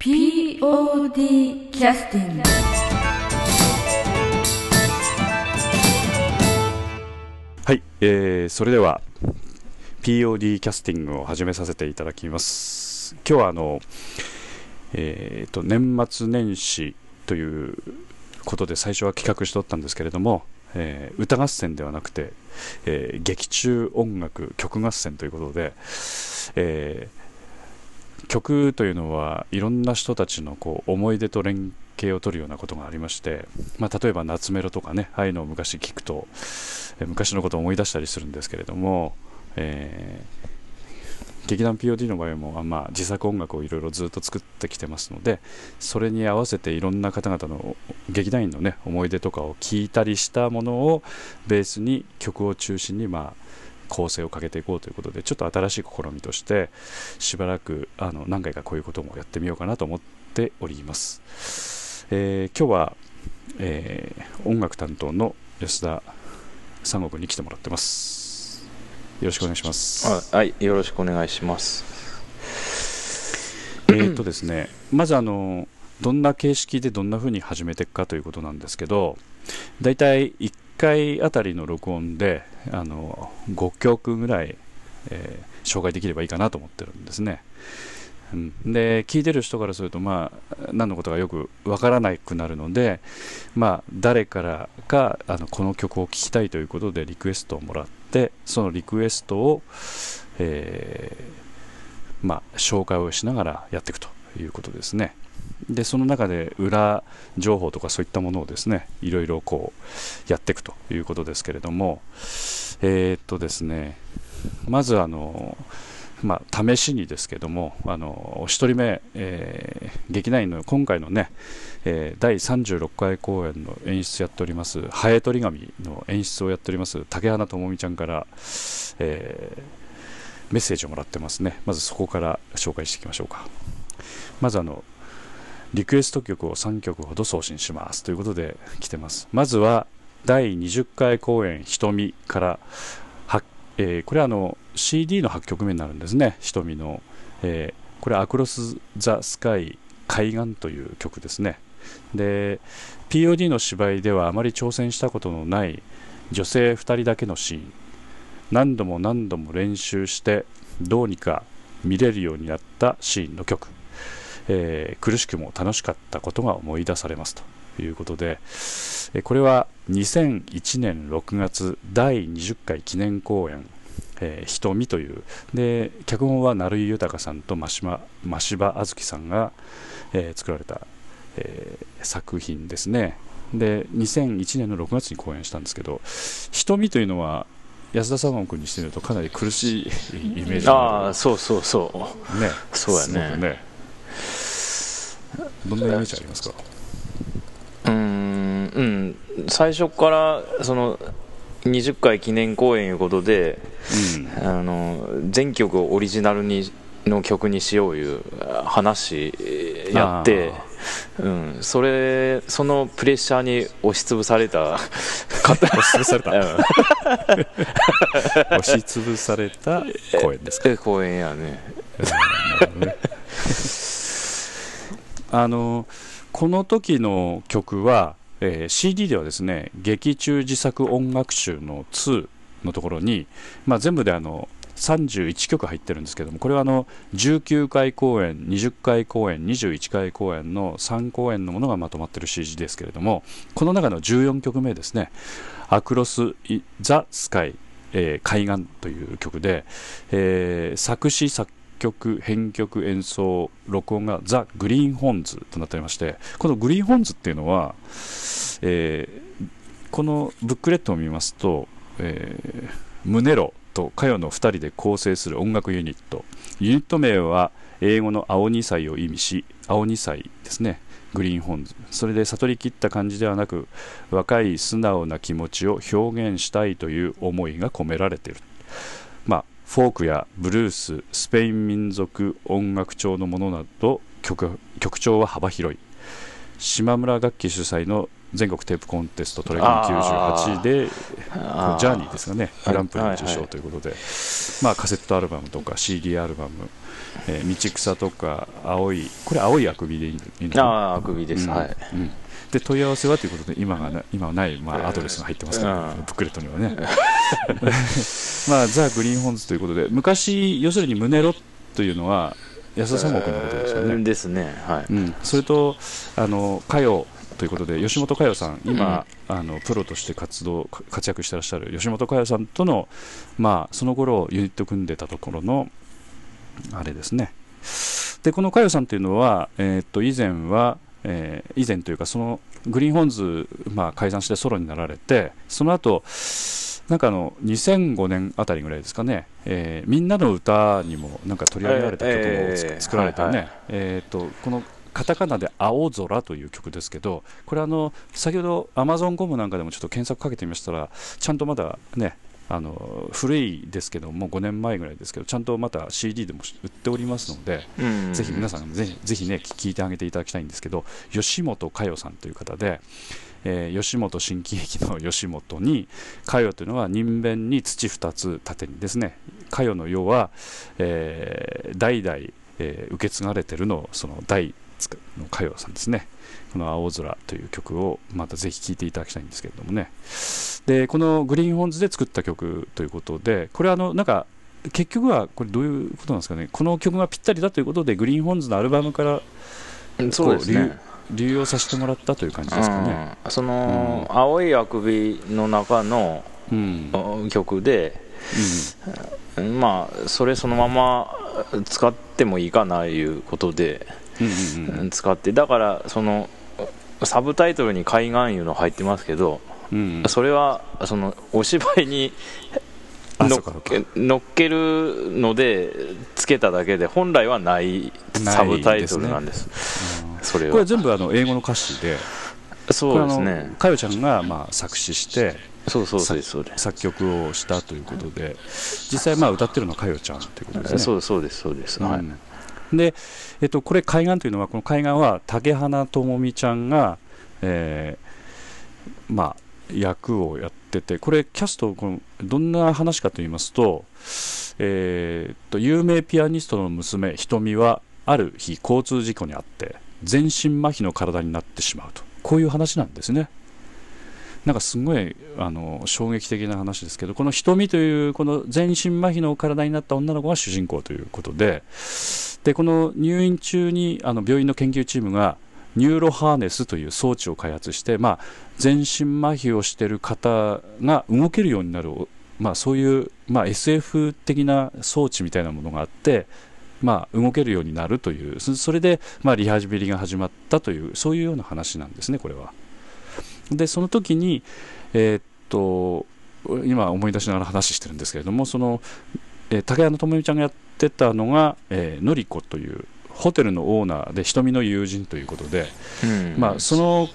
POD キャスティングはい、えーそれでは POD キャスティングを始めさせていただきます。今日はあの、えーと年末年始ということで最初は企画しておったんですけれども、えー歌合戦ではなくて、えー劇中音楽曲合戦ということで、えー曲というのはいろんな人たちのこう思い出と連携を取るようなことがありまして、まあ、例えば夏メロとかねああいうのを昔聞くと、え昔のことを思い出したりするんですけれども、えー劇団 POD の場合も、まあ、自作音楽をいろいろずっと作ってきてますのでそれに合わせていろんな方々の劇団員のね思い出とかを聞いたりしたものをベースに曲を中心にまあ構成をかけていこうということでちょっと新しい試みとしてしばらくあの何回かこういうこともやってみようかなと思っております、えー今日は、えー音楽担当の安田三国に来てもらってます。よろしくお願いします。あはい、よろしくお願いします。えーっとですね、まずあのどんな形式でどんな風に始めていくかということなんですけど、だいたい1 1回あたりの録音であの5曲ぐらい、えー紹介できればいいかなと思ってるんですね。うん、で聞いてる人からすると、まあ、何のことかよくわからなくなるので、まあ、誰からかあのこの曲を聴きたいということでリクエストをもらってそのリクエストを、えーまあ、紹介をしながらやっていくということですね。でその中で裏情報とかそういったものをですねいろいろこうやっていくということですけれどもえーっとですねまずあのまあ、試しにですけども、あの1人目、えー劇団員の今回のね、えー第36回公演の演出やっております、ハエトリ紙の演出をやっております、竹花智美ちゃんから、えーメッセージをもらってますね、まずそこから紹介していきましょうか。まずあのリクエスト曲を3曲ほど送信しますということで来てます。まずは第20回公演「瞳」からはえーこれはあの CD の8曲目になるんですね、瞳の、えーこれ、アクロス・ザ・スカイ海岸という曲ですね。で、POD の芝居ではあまり挑戦したことのない女性2人だけのシーン、何度も何度も練習して、どうにか見れるようになったシーンの曲、えー苦しくも楽しかったことが思い出されますということで、えーこれは2001年6月第20回記念公演えー瞳というで脚本は成井豊さんと真柴真柴あずきさんが、えー作られた、えー作品ですね。で2001年の6月に公演したんですけど瞳というのは安田左門君にしてみるとかなり苦しいイメージあがあ、そうそうそう。ね。そうやね。ねどんなイメージありますか？うーん、うん、最初からその20回記念公演いうことで、うん。あの全曲をオリジナルにの曲にしよういう話やって。うん、それそのプレッシャーに押しつぶされた。方 押しつぶされた。うん。押しつぶされた公演ですか？え公演やね あのこの時の曲は、えー CD ではですね劇中自作音楽集の2のところに、まあ、全部であの31曲入ってるんですけどもこれはあの19回公演20回公演21回公演の3公演のものがまとまってる CD ですけれどもこの中の14曲目ですね「 Across the Sky」えー海岸という曲で、えー作詞作曲編曲演奏録音がザ・グリーンホーンズとなっておりましてこのグリーンホンズっていうのは、えーこのブックレットを見ますと、えームネロとカヨの2人で構成する音楽ユニット。ユニット名は英語の青二才を意味し青二才ですね。グリーンホンズ。それで悟り切った感じではなく若い素直な気持ちを表現したいという思いが込められている。まあフォークやブルーススペイン民族音楽調のものなど曲曲調は幅広い。島村楽器主催の全国テープコンテストトレガン98であジャーニーですかね。グランプリはい受賞ということで、まあ、カセットアルバムとか CD アルバム、えー道草とか青いこれ青いあくびでいいのいいのかなあああくびです、うん。はい。うんで問い合わせはということで今がな今はない、まあ、アドレスが入ってますから、うん。ブックレットにはね。まあザ・グリーンホンズということで昔要するに胸ロというのは安田三国のことですよね、ですねはい。うん、それとあの歌謡ということで吉本佳代さん今、あのプロとして活動か活躍してらっしゃる吉本佳代さんとのまあその頃ユニット組んでたところのあれですね。でこの佳代さんというのは、えーっと以前は、えー以前というかそのグリーンホーンズ、まあ、解散してソロになられてその後なんかあの2005年あたりぐらいですかね、えーみんなの歌にもなんか取り上げられた曲をつ、えー作られてね、はいはいえーっとこのカタカナで「青空」という曲ですけどこれあの先ほどアマゾンコムなんかでもちょっと検索かけてみましたらちゃんとまだねあの古いですけどもう5年前ぐらいですけどちゃんとまた CD でも売っておりますので、うん。ぜひ皆さんぜひぜひね聞いてあげていただきたいんですけど吉本佳代さんという方で、えー吉本新喜劇の吉本に佳代というのは人弁に土2つ縦にですね佳代の世は、えー代々、えー受け継がれてるのその代の佳代さんですねこの「青空」という曲をまたぜひ聴いていただきたいんですけれどもね。でこのグリーンホーンズで作った曲ということでこれはあのなんか結局はこれどういうことなんですかね。この曲がぴったりだということでグリーンホーンズのアルバムからうんそうですね。流用させてもらったという感じですかね。うん。その、青いあくびの中のうん。うん。曲で、まあそれそのまま使ってもいいかないうことで、うんうん。うん使ってだからそのサブタイトルに「海岸」いうの入ってますけど、うんそれはそのお芝居にのっっけるのでつけただけで本来はないサブタイトルなんです。それこれはは全部あの英語の歌詞で、そうですね。のかよちゃんがまあ作詞してそうそうそうですそうです。作曲をしたということで、実際まあ歌ってるのはかよちゃんということですね。そうそうですそうです、はい。うんで、えっと、これ海岸というのはこの海岸は竹花智美ちゃんが、えーまあ役をやっててこれキャストこのどんな話かと言いますと,、えーっと有名ピアニストの娘瞳はある日交通事故にあって全身麻痺の体になってしまうとこういう話なんですね。なんかすごいあの衝撃的な話ですけどこの瞳というこの全身麻痺の体になった女の子が主人公ということででこの入院中にあの病院の研究チームがニューロハーネスという装置を開発して、まあ、全身麻痺をしている方が動けるようになる、まあ、そういう、まあ、SF 的な装置みたいなものがあって、まあ、動けるようになるというそれで、まあ、リハビリが始まったというそういうような話なんですねこれは。でその時に、えーっと今思い出しながら話してるんですけれどもその、えー竹谷智美ちゃんがやってたのが、えーのりこというホテルのオーナーで瞳の友人ということで、うん。まあ、その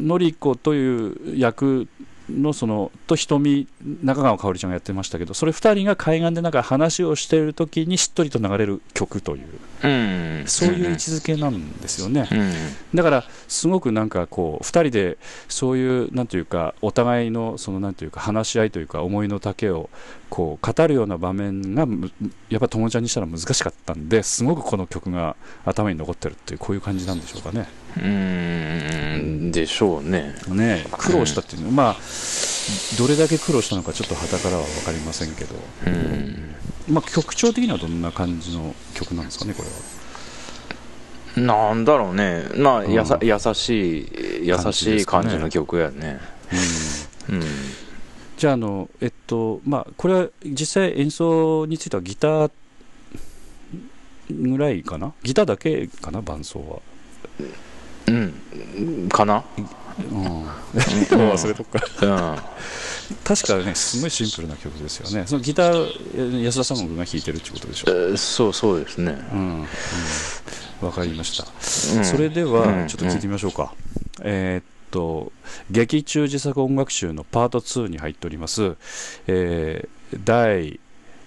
のりこという役のそのと瞳中川かおりちゃんがやってましたけどそれ2人が海岸でなんか話をしている時にしっとりと流れる曲といううん。そういう位置づけなんですよね。うん。だからすごくなんかこう2人でそういうなんていうかお互いのそのなんていうか話し合いというか思いの丈をこう語るような場面がむやっぱ友ちゃんにしたら難しかったんですごくこの曲が頭に残ってるっていうこういう感じなんでしょうかね。うん。でしょうね。ね苦労したっていうのは、まあどれだけ苦労したのかちょっと傍からは分かりませんけど、うんまあ、曲調的にはどんな感じの曲なんですかねこれは。なんだろうね。まあやさ、うん優しい優しい感じの曲やね。うん。うん。じゃああの、えっとまあ、これは実際演奏についてはギターぐらいかな？ギターだけかな伴奏は、うん。かな？うん、忘れとくかうん。確かねすごいシンプルな曲ですよね。そのギターえ安田さんが弾いてるってことでしょ？えーそうそうですね。うん、うん、わかりました、うん。それでうん。はちょっと聞いてみましょうか、えーっと劇中自作音楽集のパート2に入っております、えー第、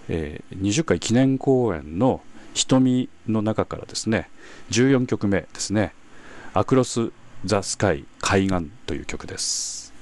えー20回記念公演の「瞳」の中からですね。14曲目ですね「アクロスザ・スカイ海岸という曲です。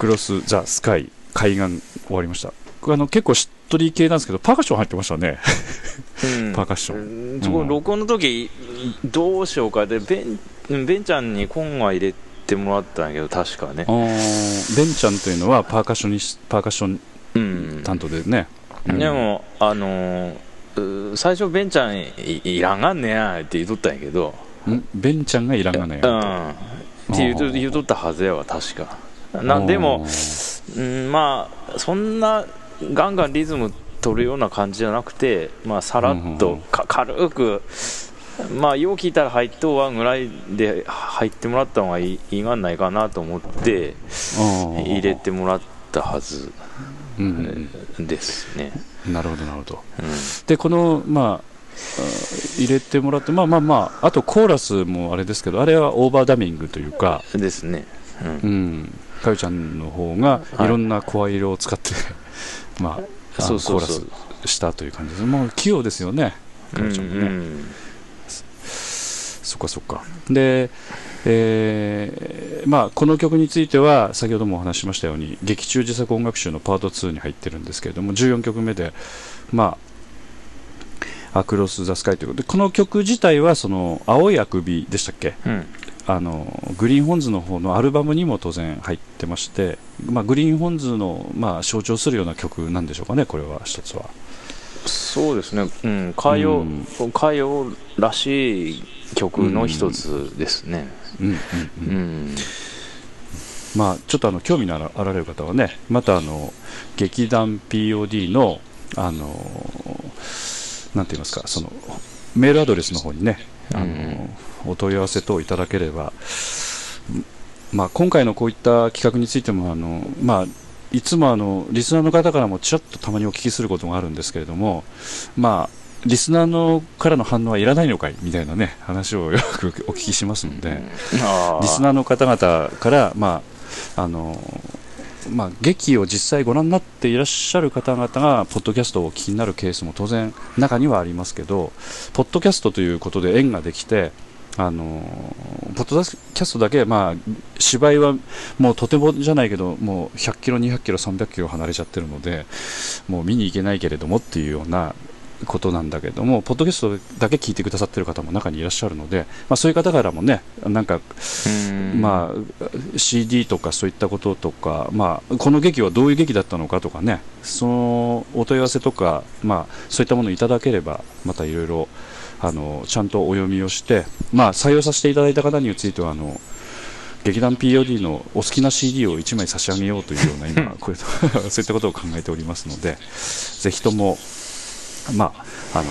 クロス・ザ・スカイ海岸終わりました。あの結構しっとり系なんですけど、パーカッション入ってましたね。うん。パーカッション。うん。そこ録音の時どうしようかでベンうんベンちゃんにコンは入れてもらったんやけど確かね。ベンちゃんというのはパーカッショニスパーカッションうん。担当でね。うん。でもあのーう最初ベンちゃんいいらんがんねやって言うとったんやけど。ん？ベンちゃんがいらんがねうん。って言うと言うとったはずやわ確か なんでもうんまあそんなガンガンリズム取るような感じじゃなくてまあさらっとか軽くまあよう聞いたら入っとうわぐらいで入ってもらった方がいいがんないかなと思って入れてもらったはずですね、うん。なるほどなるほど。うん。でこのまああ入れてもらってまあまあまああとコーラスもあれですけどあれはオーバーダミングというか。ですね、うん。うんかよちゃんの方がはい。いろんな声色を使って、まああのそうそうそう。コーラスしたという感じですもう器用ですよね。かよちゃんもね、うんそっかそっか。で、えーまあ、この曲については、先ほどもお話ししましたように、劇中自作音楽集のパート2に入ってるんですけれども、14曲目で、まあ、アクロス・ザ・スカイということで、この曲自体は、その、青いあくびでしたっけ？うんあの、グリーンホンズの方のアルバムにも当然入ってまして、まあ、グリーンホンズの、まあ、象徴するような曲なんでしょうかね、これは一つは。そうですね、うん、歌謡、うん。歌謡らしい曲の一つですね。うんうんううん。ん、まあ、ちょっとあの興味のあらあられる方はね、またあの劇団 POD の、あのなんて言いますか、そのメールアドレスの方にね、あのお問い合わせ等いただければ、まあ、今回のこういった企画についても、あのまあ、いつもあのリスナーの方からもちらっとたまにお聞きすることがあるんですけれども、まあ、リスナーのからの反応はいらないのかい？みたいなね話を よくお聞きしますので。リスナーの方々から、まああのまあ、劇を実際ご覧になっていらっしゃる方々が、ポッドキャストをお聞きになるケースも当然、中にはありますけど、ポッドキャストということで縁ができて、あのポッドキャストだけ、まあ、芝居はもうとてもじゃないけど、もう100キロ、200キロ、300キロ離れちゃってるので、もう見に行けないけれどもっていうようなことなんだけども、ポッドキャストだけ聞いてくださってる方も中にいらっしゃるので、まあ、そういう方からもね、なんかうん。まあ、CD とかそういったこととか、まあ、この劇はどういう劇だったのかとかね、そのお問い合わせとか、まあ、そういったものをいただければ、またいろいろあのちゃんとお読みをして、まあ、採用させていただいた方についてはあの劇団 POD のお好きな CD を1枚差し上げようというような 今こういう そういったことを考えておりますのでぜひとも、まあ、あの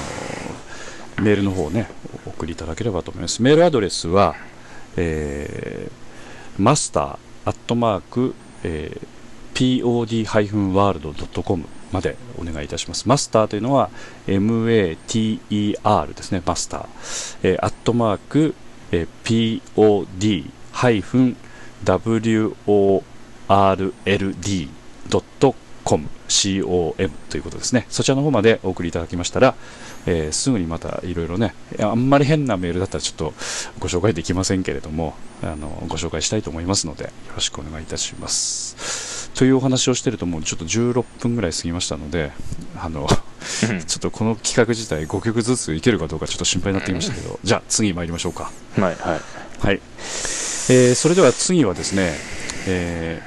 メールの方をねお送りいただければと思います。メールアドレスは、えー、マスターアットマーク、えー、pod-world.com までお願いいたします。マスターというのは MATER ですね、マスター。えー、アットマーク、えー、pod-world.com COM ということですね。そちらの方までお送りいただきましたら、えーすぐにまたいろいろね、あんまり変なメールだったらちょっとご紹介できませんけれども、あのご紹介したいと思いますので、よろしくお願いいたします。というお話をしてると、もうちょっと16分ぐらい過ぎましたので、あのちょっとこの企画自体5曲ずついけるかどうかちょっと心配になってきましたけど、じゃあ次参りましょうか。はいはい。はい、えーそれでは次はですね、え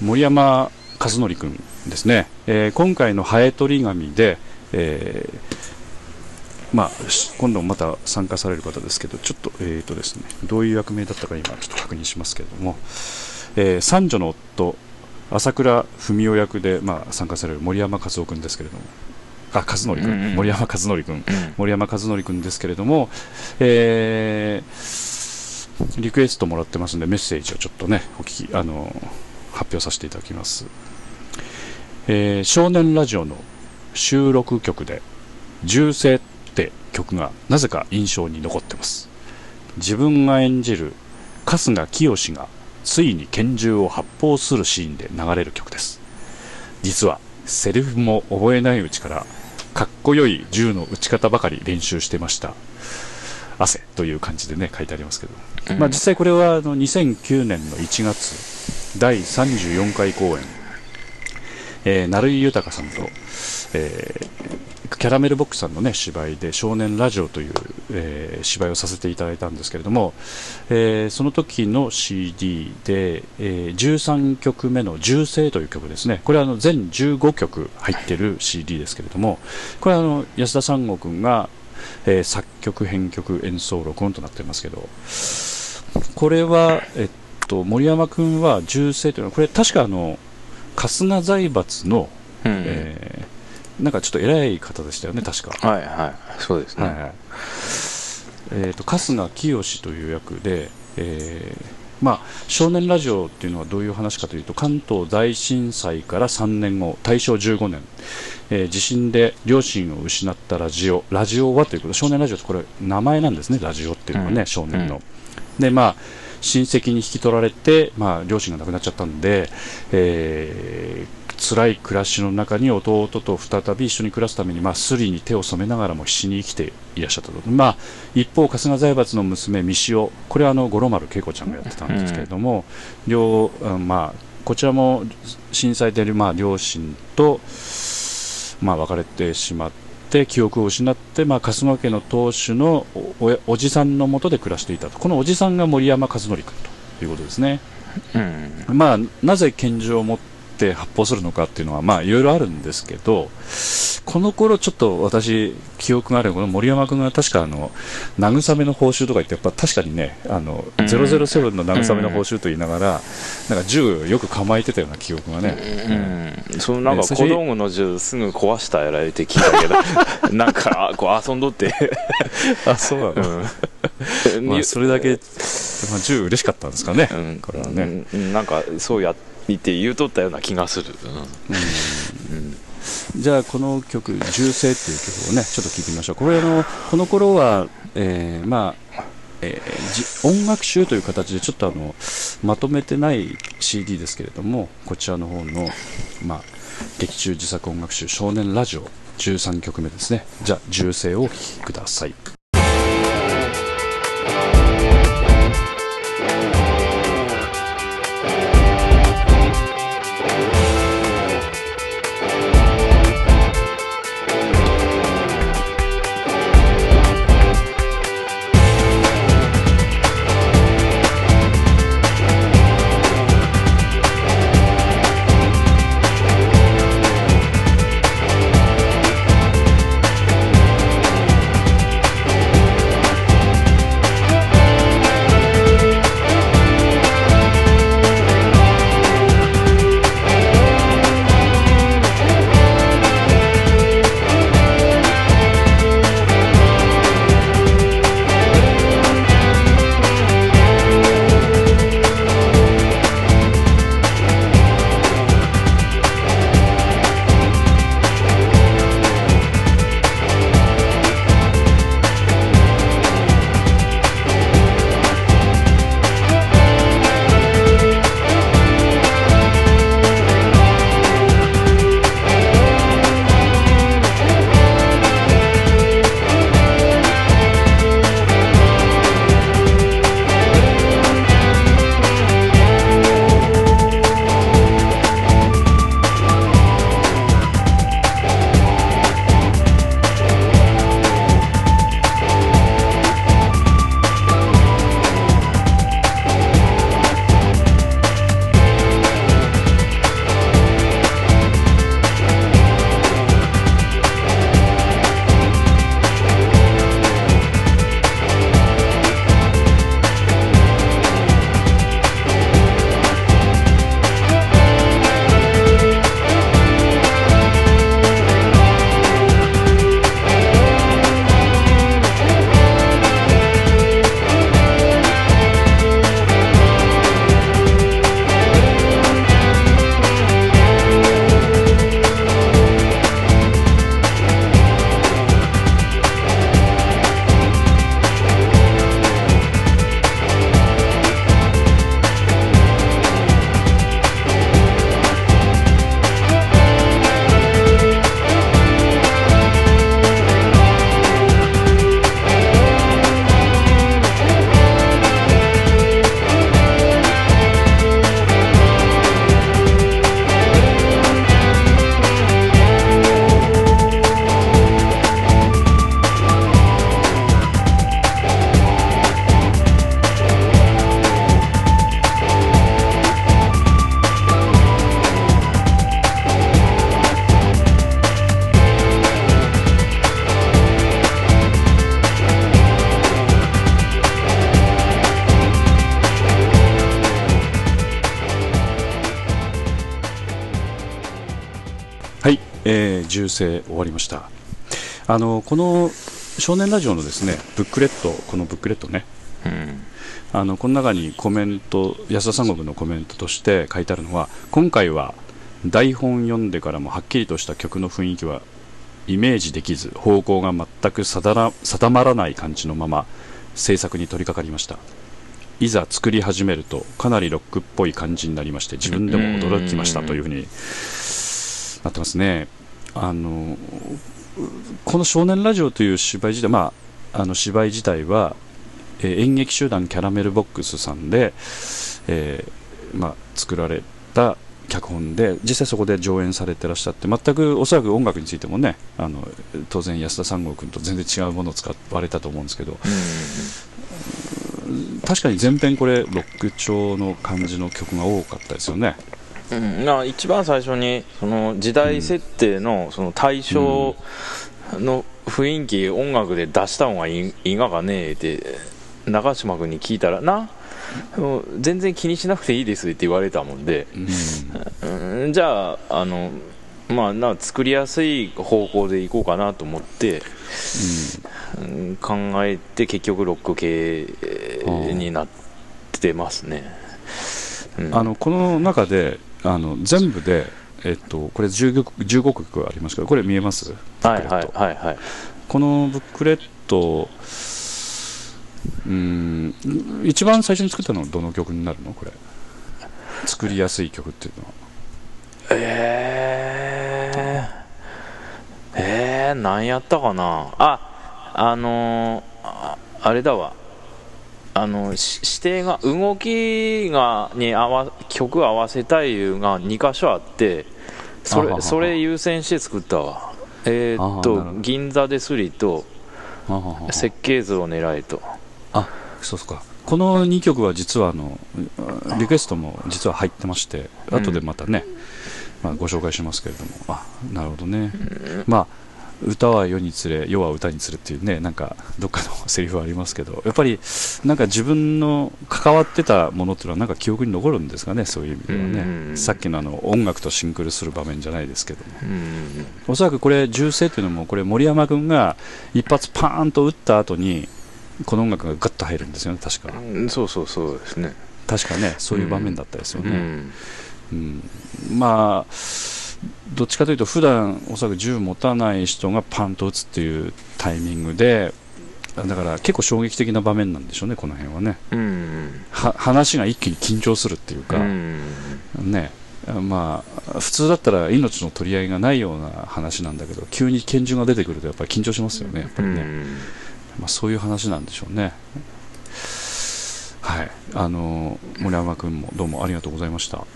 ー森山和則君ですね、えー今回のハエ取り紙で、えーまあ、し今度もまた参加される方ですけど、ちょっと,、えーとですね、どういう役名だったか今、ちょっと確認しますけれども、えー三女の夫、朝倉文夫役で、まあ、参加される森山和夫君ですけれども、あ、和則君、森山和則君、うん。森山和則君ですけれども、えーリクエストもらってますんでメッセージをちょっとねお聞きあの発表させていただきます、えー少年ラジオの収録曲で「銃声」って曲がなぜか印象に残ってます。自分が演じる春日清がついに拳銃を発砲するシーンで流れる曲です。実はセリフも覚えないうちからかっこよい銃の撃ち方ばかり練習してました。汗という感じでね書いてありますけど、まあ、実際これはあの2009年の1月第34回公演、えー、成井豊さんと、えーキャラメルボックスさんの、ね、芝居で「少年ラジオ」という、えー芝居をさせていただいたんですけれども、えーその時の CD で、えー13曲目の「銃声」という曲ですね。これはあの全15曲入ってる CD ですけれどもこれはあの安田三悟君が、えー作曲編曲演奏録音となってますけどこれは、えっと、森山君は銃声というのはこれ確かあの春日財閥の、うん。えーなんかちょっと偉い方でしたよね確か。はいはい。そうですね、はいはい。えー、と春日清という役で、えーまあ、少年ラジオっていうのはどういう話かというと関東大震災から3年後大正15年、えー地震で両親を失ったラジオラジオはということ少年ラジオってこれ名前なんですねラジオっていうのはね、うん。少年の、でまあ親戚に引き取られて、まあ、両親が亡くなっちゃったんで、えー辛い暮らしの中に弟と再び一緒に暮らすために、まあ、スリに手を染めながらも必死に生きていらっしゃったと、まあ、一方、春日財閥の娘、三潮、これはあの五郎丸恵子ちゃんがやってたんですけれども、両うんまあ、こちらも震災で、まあ、両親と、まあ、別れてしまって、記憶を失って、まあ、春日家の当主のおおおじさんのもとで暮らしていたと、このおじさんが森山和則君ということですね。うん。まあ、なぜ拳銃を持って発砲するのかっていうのは、まあ、いろいろあるんですけど、この頃ちょっと私、記憶があるこの森山君が確かあの、慰めの報酬とか言って、やっぱ確かにね、あの、うん。007の慰めの報酬と言いながら、なんか銃をよく構えてたような記憶がね。うん、そのなんかね小道具の銃すぐ壊したやられて聞いたけど なんかこう遊んどって、あ、そうなうん。まあ、それだけ、まあ、銃嬉しかったんですかね。うん。これはね。うん。なんかそうやって見て言うとったような気がする、うん。じゃあこの曲「銃声」っていう曲をねちょっと聴いてみましょう。これあのこの頃は、えーまあえー音楽集という形でちょっとあのまとめてない CD ですけれどもこちらの方の、まあ、劇中自作音楽集「少年ラジオ」13曲目ですね。じゃあ銃声をお聴きください「銃声終わりました。あのこの少年ラジオのですねブックレットこのブックレットね。うん。あのこの中にコメント安田三国のコメントとして書いてあるのは今回は台本読んでからもはっきりとした曲の雰囲気はイメージできず方向が全く定まらない感じのまま制作に取り掛かりました。いざ作り始めるとかなりロックっぽい感じになりまして自分でも驚きましたというふうになってますねあのこの「少年ラジオ」という芝居自体、まあ、あの芝居自体はえー演劇集団キャラメルボックスさんで、えーまあ、作られた脚本で実際そこで上演されてらっしゃって全くおそらく音楽についてもねあの当然安田三郷君と全然違うものを使われたと思うんですけど確かに前編これロック調の感じの曲が多かったですよねうん、まあ一番最初にその時代設定のその対象の雰囲気、音楽で出した方がいいいいがかねえって長嶋君に聞いたらな全然気にしなくていいですって言われたもんで、うんうん、じゃああのまあな作りやすい方向でいこうかなと思って、うん。考えて結局ロック系になってますね、うん。あのこの中であの全部で、えっと、これ 15, 15曲ありますけどこれ見えます？はいはいはいはい。このブックレットうん一番最初に作ったのはどの曲になるの？これ。作りやすい曲っていうのは。えー、えー、何やったかな？ああのーああれだわあのし指定が動きがに合わ曲合わせたいいうが2箇所あってそれそれ優先して作ったわ。えーっと銀座ですりと設計図を狙いと。あそうっすか。この2曲は実はあのリクエストも実は入ってましてうん。後でまたね、まあ、ご紹介しますけれども。あなるほどね、まあ歌は世につれ世は歌につれっていうねなんかどっかのセリフありますけどやっぱりなんか自分の関わってたものっていうのはなんか記憶に残るんですかねそういう意味ではね、うん。さっきのあの音楽とシンクロする場面じゃないですけども。うん。おそらくこれ銃声っていうのもこれ森山君が一発パーンと撃った後にこの音楽がガッと入るんですよね確か。うんそうそうそうですね。確かねそういう場面だったですよね、うん。うん。まあどっちかというと普段おそらく銃持たない人がパンと撃つっていうタイミングでだから結構衝撃的な場面なんでしょうねこの辺はね。うん。は話が一気に緊張するっていうか、うん。ね。まあ普通だったら命の取り合いがないような話なんだけど急に拳銃が出てくるとやっぱり緊張しますよねやっぱりね、まあ、そういう話なんでしょうね。はい。あの森山君もどうもありがとうございました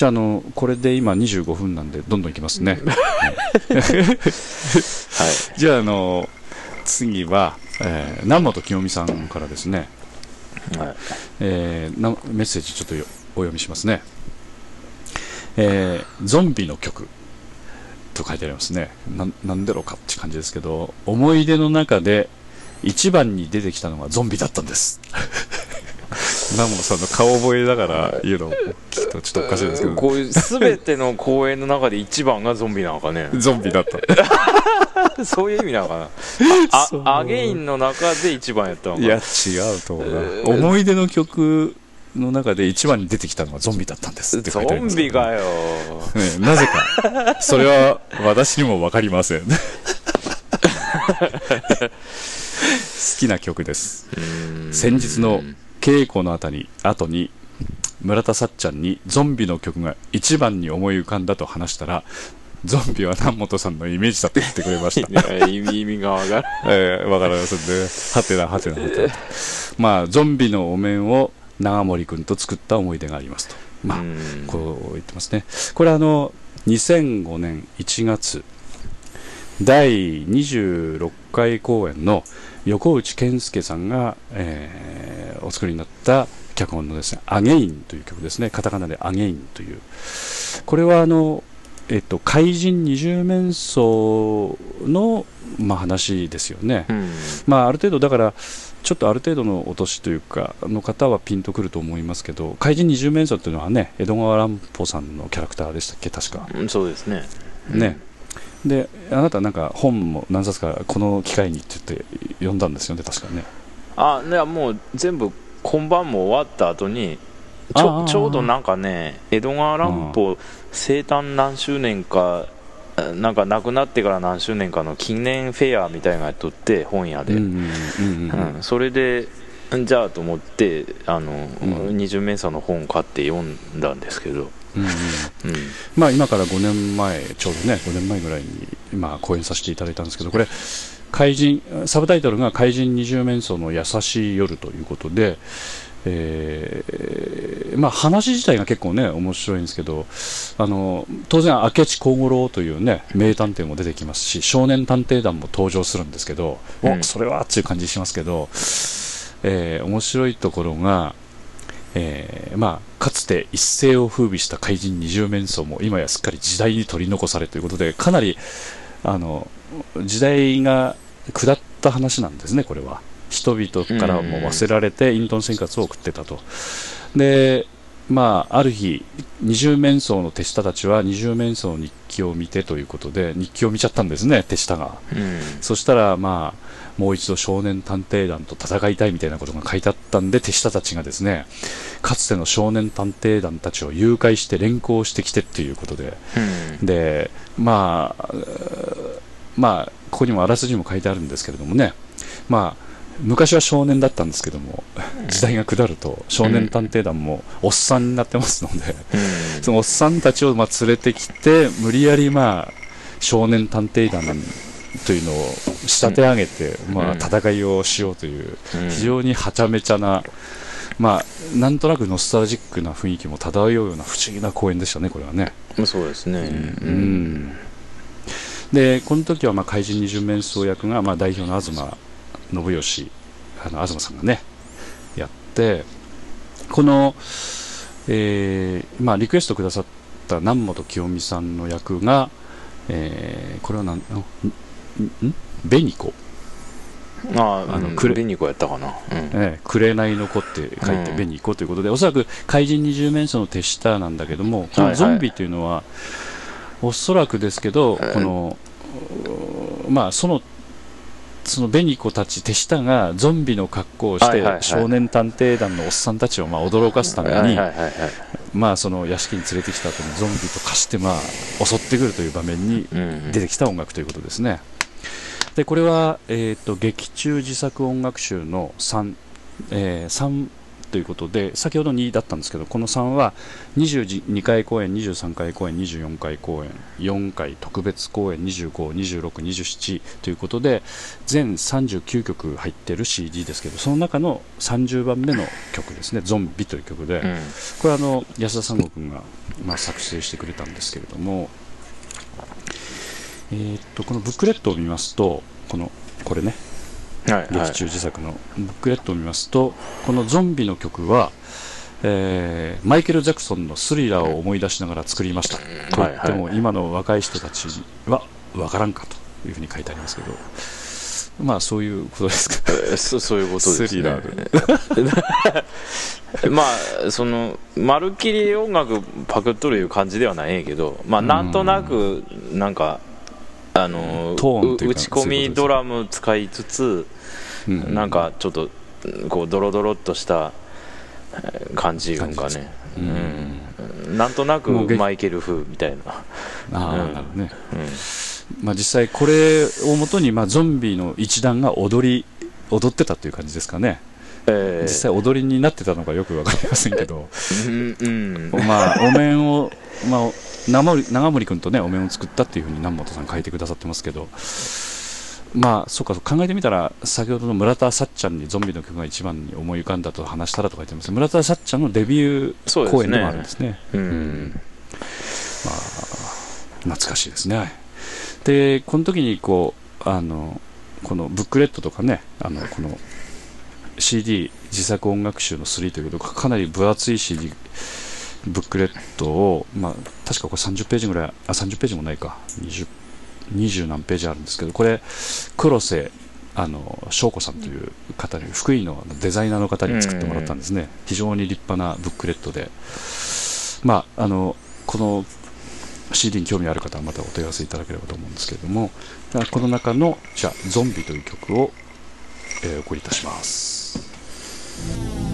じゃああのこれで今25分なんでどんどんいきますね。はい。じゃああの次は、えー南本清美さんからですね、はい。えーなメッセージちょっとよお読みしますね、えーゾンビの曲と書いてありますね。ななんでろうかって感じですけど思い出の中で一番に出てきたのはゾンビだったんです。南本さんの顔覚えだから言うのっとちょっとおかしいですけど、こういう全ての公演の中で一番がゾンビなのかね。ゾンビだった。そういう意味なのかな。あアゲインの中で一番やったのかいや違うと思うな。思い出の曲の中で一番に出てきたのはゾンビだったんですって書いてありゾますけどンビかよ。ねなぜか。それは私にも分かりません。好きな曲です。先日の稽古の後に後に村田さっちゃんにゾンビの曲が一番に思い浮かんだと話したらゾンビは南本さんのイメージだと言ってくれました 意味意味がわかるえー、わかりませんね。はてな、はてな、はてな。まあ、ゾンビのお面を長森君と作った思い出がありますと。まあ、うんこう言ってますね。これあの、2005年1月、第26回公演の横内健介さんが、えーお作りになった脚本のですね、アゲインという曲ですね。カタカナでアゲインという。これはあの、えっと、怪人二十面相の、まあ、話ですよね。うんまあ、ある程度、だから、ちょっとある程度のお年というか、の方はピンとくると思いますけど、怪人二十面相というのはね、江戸川乱歩さんのキャラクターでしたっけ、確か。うんそうですねね、であなたなんか本も何冊かこの機会にって言って読んだんですよね確かねあいやもう全部今晩も終わった後にちょちょうどなんかね江戸川乱歩生誕何周年かなんか亡くなってから何周年かの記念フェアみたいなのやっとって本屋で、それでじゃあと思ってあの、うん。二十面相の本を買って読んだんですけど、まあ今から5年前ちょうどね5年前ぐらいに今講演させていただいたんですけどこれ怪人サブタイトルが「怪人二十面相の優しい夜」ということで、えーまあ、話自体が結構ね面白いんですけどあの当然明智小五郎というね名探偵も出てきますし少年探偵団も登場するんですけど、うん。おそれはっていう感じしますけど、えー面白いところが、えーまあ、かつて一世を風靡した怪人二十面相も今やすっかり時代に取り残されということでかなりあの時代が下った話なんですね、これは。人々からも忘れられて隠遁生活を送ってたと。で、まあ、ある日、二十面相の手下たちは二十面相の日記を見てということで、日記を見ちゃったんですね、手下が。うん。そしたら、まあ、もう一度少年探偵団と戦いたいみたいなことが書いてあったんで、手下たちがですね、かつての少年探偵団たちを誘拐して連行してきてっていうことで、うん。で、まあ、まあ、ここにもあらすじも書いてあるんですけれどもね、まあ、昔は少年だったんですけども、時代が下ると少年探偵団もおっさんになってますので、うん。そのおっさんたちをまあ連れてきて、無理やりまあ少年探偵団というのを仕立て上げて、まあ、うん戦いをしようという、うん。非常にはちゃめちゃな、まあ、なんとなくノスタルジックな雰囲気も漂うような不思議な公演でしたね、これはね。そうですね、うん。でこの時はまあ怪人二十面相役がまあ代表の東信義あの東さんがねやってこの、えーまあ、リクエストくださった南本清美さんの役が、えーこれはなんんんん紅子、あああのくれのクレニコやったかな、うん。えー、紅の子って書いてうん。紅子ということで、おそらく怪人二十面相の手下なんだけどもこのゾンビというのは、おそらくですけど、この、うまあ、その、その紅子たち手下がゾンビの格好をして少年探偵団のおっさんたちをまあ驚かすために、まあその屋敷に連れてきた後にゾンビと化してまあ襲ってくるという場面にうん出てきた音楽ということですね。でこれは、えー、と劇中自作音楽集の3、えー3ということで先ほど2だったんですけどこの3は22回公演23回公演24回公演4回特別公演252627ということで全39曲入ってる CD ですけどその中の30番目の曲ですね「ゾンビ」という曲で、うん。これはあの安田三悟君が、まあ、作成してくれたんですけれども、えーっとこのブックレットを見ますとこのこれね劇中自作のブックレットを見ますとこのゾンビの曲は、えーマイケル・ジャクソンのスリラーを思い出しながら作りました、と言っても、今の若い人たちは分からんかというふうに書いてありますけどまあそういうことですか？えそそういうことですね。スリラー まあそのまるっきり音楽パクっとるいう感じではないけどまあなんとなくなんかあのトーンというか打ち込みドラム使いつつうんなんかちょっとこうドロドロっとしたえー感じいうんかねうん。なんとなくマイケル風みたいな。あなるほどね。うん。まあ、実際これをもとに、まあ、ゾンビの一団が踊り踊ってたという感じですかね、えー。実際踊りになってたのかよく分かりませんけど、うんうん。まあ、お面を、まあ、長森君とねお面を作ったっていうふうに南本さん書いてくださってますけど。まあそうか考えてみたら先ほどの村田さっちゃんにゾンビの曲が一番に思い浮かんだと話したらと書いてます村田さっちゃんのデビュー公演でもあるんですね。うん。懐かしいですね。でこの時にこうあのこのブックレットとかねあのこの CD 自作音楽集の3ということでかなり分厚い CD ブックレットを、まあ、確かこれ30ページぐらいあ30ページもないか。20, 20何ページあるんですけどこれ黒瀬あの翔子さんという方に福井のデザイナーの方に作ってもらったんですね、非常に立派なブックレットで、まあ、あのこの CD に興味ある方はまたお問い合わせいただければと思うんですけれどもこの中のじゃあ「ゾンビ」という曲を、えーお送りいたします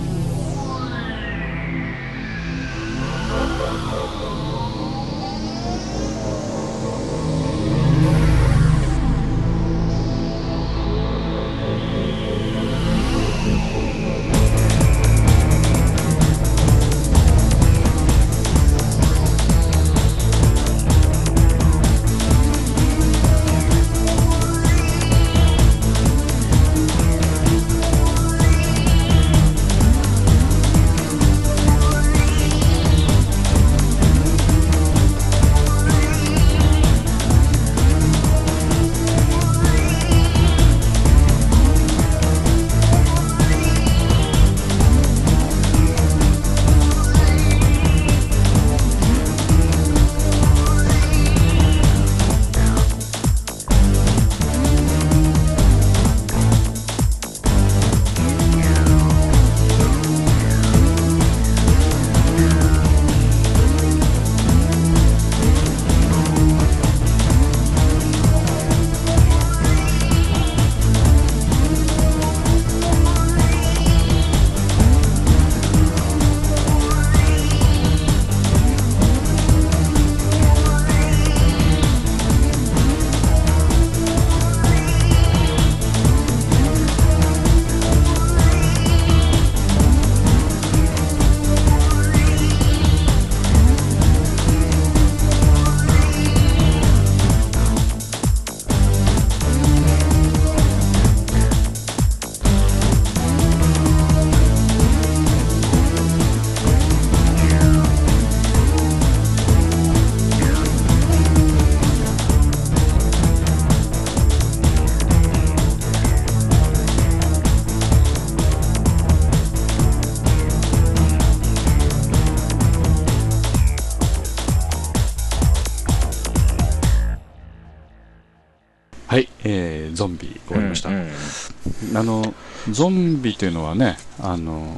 ゾンビというのはね、あの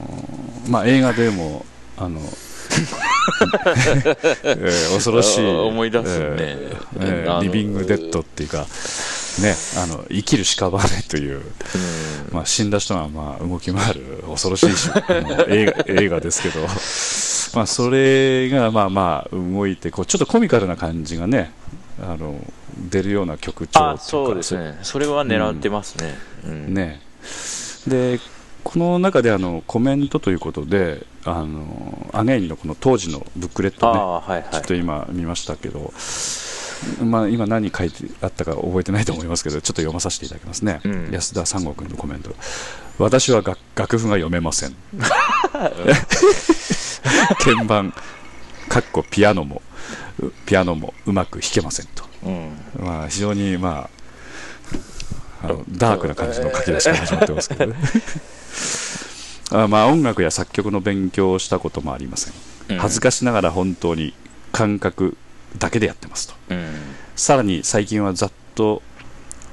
まあ、映画でもあの、えー恐ろしいあ思い出すね。えーえーリビングデッドっていうか、ね、あの生きる屍という、まあ、死んだ人がまあ動き回る恐ろしい映画映画ですけど、まあ、それがまあまあ動いてこうちょっとコミカルな感じがねあの出るような曲調あっていうかそうですね。それは狙ってますね、うん。ね、でこの中であのコメントということであのアゲインのこの当時のブックレッあトねあはいはい。ちょっと今見ましたけど、まあ、今何書いてあったか覚えてないと思いますけどちょっと読まさせていただきますね、うん。安田三悟君のコメント。私は楽楽譜が読めません。鍵盤かっこピアノもうピアノもうまく弾けませんと、うん。まあ、非常にまああのダークな感じの書き出しから始まってますけどね。あまあ音楽や作曲の勉強をしたこともありません。うん。恥ずかしながら本当に感覚だけでやってますと。うん。さらに最近はざっと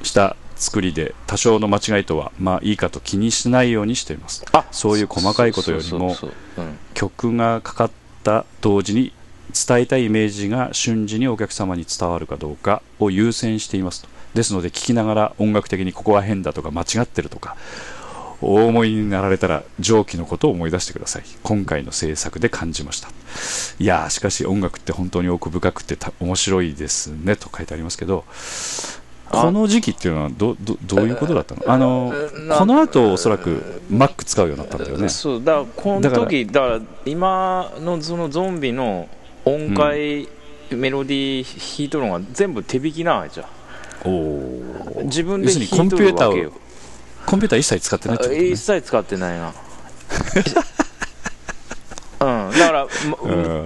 した作りで多少の間違いとはまあいいかと気にしないようにしています。あそういう細かいことよりも曲がかかった同時に伝えたいイメージが瞬時にお客様に伝わるかどうかを優先していますとですので聴きながら音楽的にここは変だとか間違ってるとかお思いになられたら上記のことを思い出してください。今回の制作で感じました。いやーしかし音楽って本当に奥深くてた面白いですねと書いてありますけどあこの時期っていうのはどどどういうことだったの？あのなこの後おそらく Mac 使うようになったんだよね。そうだからこの時だから今のそのゾンビの音階、メロディー弾いとるのが全部手弾きなわけじゃんおお自分で要するに弾いとるわけよ。コンピューター一切使ってないってこと。ね一切使ってないな。うん。だから、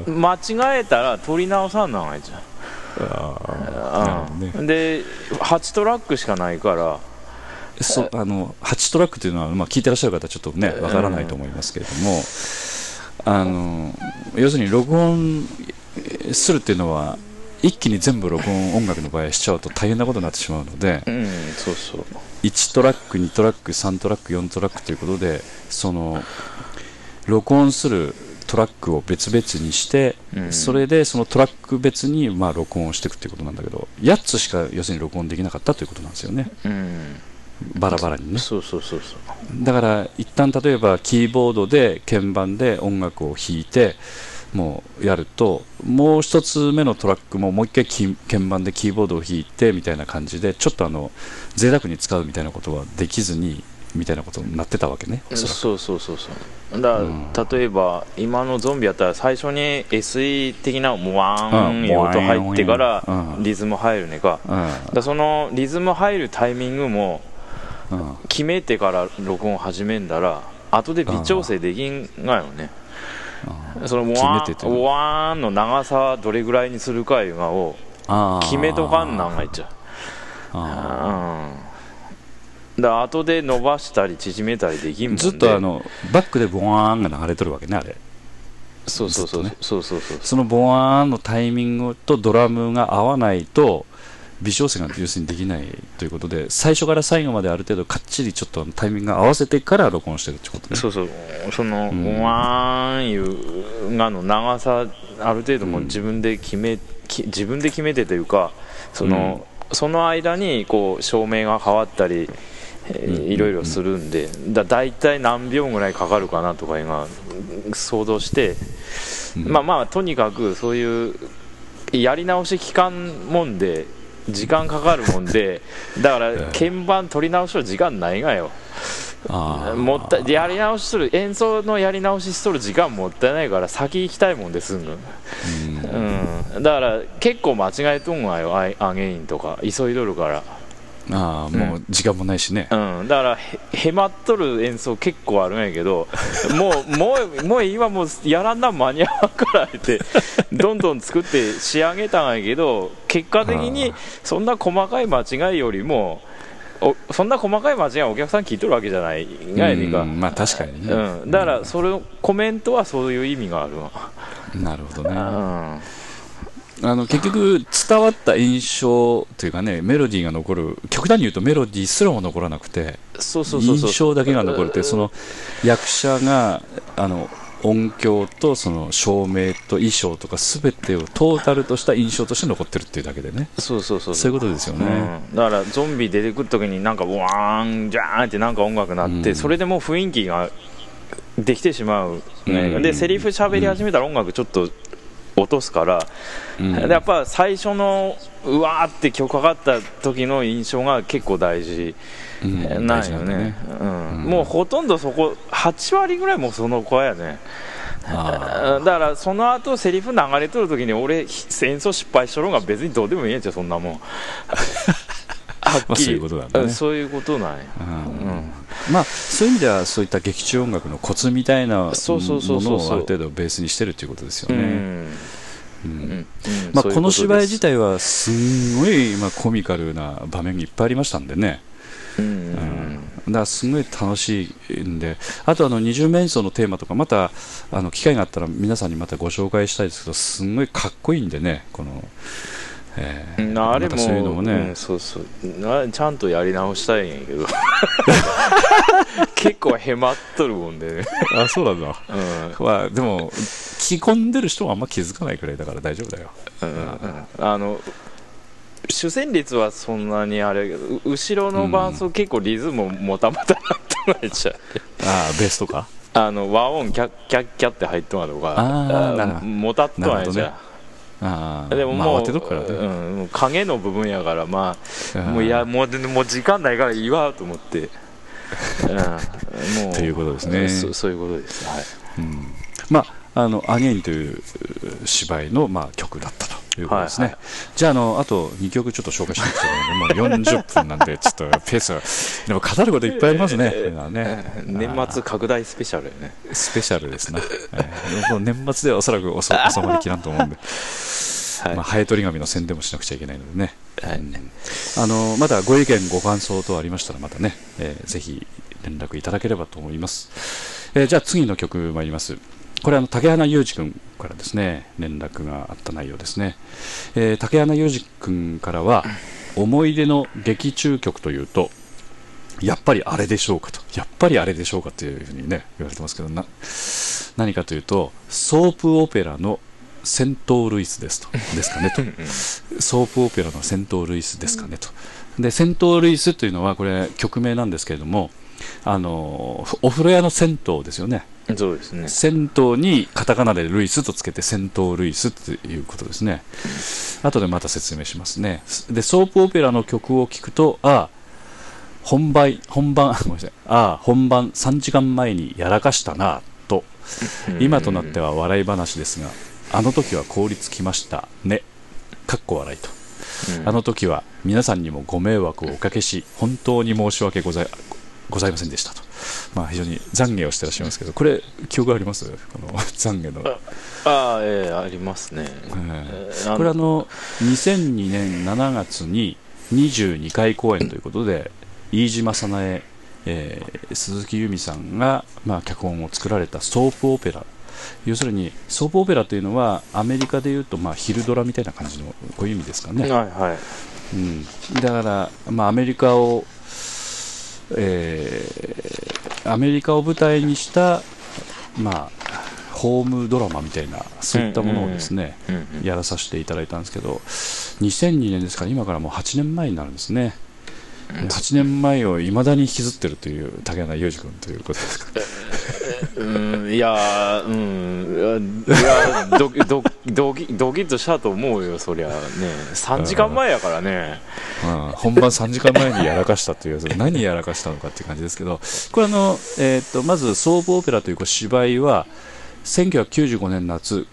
ま間違えたら取り直さんなわけじゃん。あうん。で8トラックしかないから。そあの8トラックというのは、まあ、聞いてらっしゃる方はちょっとねわからないと思いますけれども、あの要するに録音するっていうのは一気に全部録音音楽の場合しちゃうと大変なことになってしまうのでうんそうそう。1トラック2トラック3トラック4トラックということでその録音するトラックを別々にして、うん。それでそのトラック別にまあ録音をしていくっていうことなんだけど8つしか要するに録音できなかったということなんですよね。うん。バラバラにね。そうそうそうそう。だから一旦例えばキーボードで鍵盤で音楽を弾いてもうやるともう一つ目のトラックももう一回キ鍵盤でキーボードを弾いてみたいな感じでちょっとあの贅沢に使うみたいなことはできずにみたいなことになってたわけねおそうそうそうそう。だうん。例えば今のゾンビやったら最初に SE 的なモワーンうんいう音入ってからうん。リズム入るねか,、うん。だそのリズム入るタイミングもうん。決めてから録音始めんだら後で微調整できんがよねそのワンワーンの長さはどれぐらいにするかいうのを決めとかんなんがいっちゃうあうん後で伸ばしたり縮めたりできんもんでーずっとあのバックでボワーンが流れとるわけねあれ。そうそうそうそうそうそうそのボワーンのタイミングとドラムが合わないと微調整が要するにできないということで最初から最後まである程度かっちりちょっとタイミングが合わせてから録音してるってことね。そうそう。その、んワーンいうがの長さある程度もう自分で決め、き自分で決めてというかその,、その間にこう照明が変わったり、いろいろするんでだ大体何秒ぐらいかかるかなとかいうのは想像して、うん。まあまあとにかくそういうやり直し期間もんで時間かかるもんで だから鍵盤取り直しの時間ないがよ。もったやり直しする演奏のやり直ししとる時間もったいないから先行きたいもんですん。うん、だから結構間違えとんわよアゲインとか。急いどるから、あーもう時間もないしね、うん、だからへへまっとる演奏結構あるんやけど もうもうもう今もうやらんな間に合わんからってどんどん作って仕上げたんやけど結果的にそんな細かい間違いよりもおそんな細かい間違いはお客さん聞いとるわけじゃない。がやねんか、うんまあ確かにね、うん、だからそれをコメントはそういう意味があるわ、なるほどね、うん。あの結局伝わった印象というかねメロディーが残る。極端に言うとメロディーすらも残らなくてそうそうそうそう。印象だけが残るってその役者があの音響とその照明と衣装とか全てをトータルとした印象として残ってるっていうだけでね。そうそうそう。そういうことですよね、うん、だからゾンビ出てくるときになんかワーンジャーンってなんか音楽鳴って、うん。それでもう雰囲気ができてしまう、ね。うん。でセリフ喋り始めたら音楽ちょっと落とすから、うん。でやっぱ最初のうわーって曲かかった時の印象が結構大事うんなん大事よねうんうん。もうほとんどそこ8割ぐらいもうその子やね。だからその後セリフ流れとる時に俺演奏失敗しとるのが別にどうでもいいんやんちゃうそんなもん。はっきり、まあそういうことなんだね。うんそういうことなんやーうん。うん。まあそういう意味ではそういった劇中音楽のコツみたいなものをある程度ベースにしてるということですよね、この芝居自体体はすんごい、まあ、コミカルな場面がいっぱいありましたんでね、だからすごい楽しいんであとあの二重面相のテーマとかまたあの機会があったら皆さんにまたご紹介したいですけどすんごいかっこいいんでねこの、えーうんあれまたそういうのももね、うんそうそう。あちゃんとやり直したいんやけど。結構へまっとるもんでね、あそうなんだ、うん。まあ、でも聞き込んでる人はあんま気づかないくらいだから大丈夫だよ。うんうん。あの主旋律はそんなにあれやけどう後ろの伴奏結構リズムもたもたなってなゃうああベースとか？あの和音キャッキャッキャって入っとんわとかあーなるほど。もたっとないじゃん、ああまあでももう,、慌てとくからね、うん、もう影の部分やからまあうん。もういやもうもう時間ないからいいわと思って、うん、もうということですね。そそういうことです。はい。うん。まあ、あの「アゲインというう芝居の、まあ、曲だったということですね、はいはじゃああのあと2曲ちょっと紹介していきたいので もう40分なんでちょっとペースがでも語ることいっぱいありますね。年末拡大スペシャルやね。スペシャルですな、えーもう年末ではおそらく収まりきらんと思うんで、はい、まあ、ハエ取り紙の宣伝もしなくちゃいけないのでね。はい。あのまだご意見ご感想等ありましたらまたね、えーぜひ連絡いただければと思います、えーじゃあ次の曲参りますこれあの竹花裕二君からですね連絡があった内容ですね、えー竹花裕二君からは思い出の劇中曲というとやっぱりあれでしょうかと。やっぱりあれでしょうかというふうにね言われてますけどな何かというとソープオペラのセントールイスですと。ですかねと。ソープオペラのセントールイスですかねと。でセントールイスというのはこれ曲名なんですけれどもあのお風呂屋の銭湯ですよね。そうですね。銭湯にカタカナでルイスとつけて銭湯ルイスということですね。後でまた説明しますね。でソープオペラの曲を聴くとああ本番本番 ごめんなさい。ああ本番3時間前にやらかしたなと。今となっては笑い話ですがあの時は効率きましたね。かっこ笑いと。あの時は皆さんにもご迷惑をおかけし本当に申し訳ございございませんでしたと、まあ、非常に懺悔をしてらっしゃいますけどこれ記憶あります？この 懺悔の、ああええありますね、ええ。ーーこれあの2002年7月に22回公演ということで飯島早苗、えー鈴木由美さんが、まあ、脚本を作られたソープオペラ。要するにソープオペラというのはアメリカでいうと、まあ、昼ドラみたいな感じのこういう意味ですかね、はいはい。うん、だから、まあ、アメリカを、えーアメリカを舞台にした、まあ、ホームドラマみたいなそういったものをですね、やらさせていただいたんですけど2002年ですから今からもう8年前になるんですね、で8年前をいまだに引きずってるという竹穴裕二君ということですか？うんいやーうんいやドキドキドキドキッとしたと思うよそりゃね。3時間前やからね。うん本番3時間前にやらかしたという 何やらかしたのかっていう感じですけど。これあの、えー、とまずソープオペラというこう芝居は1995年夏、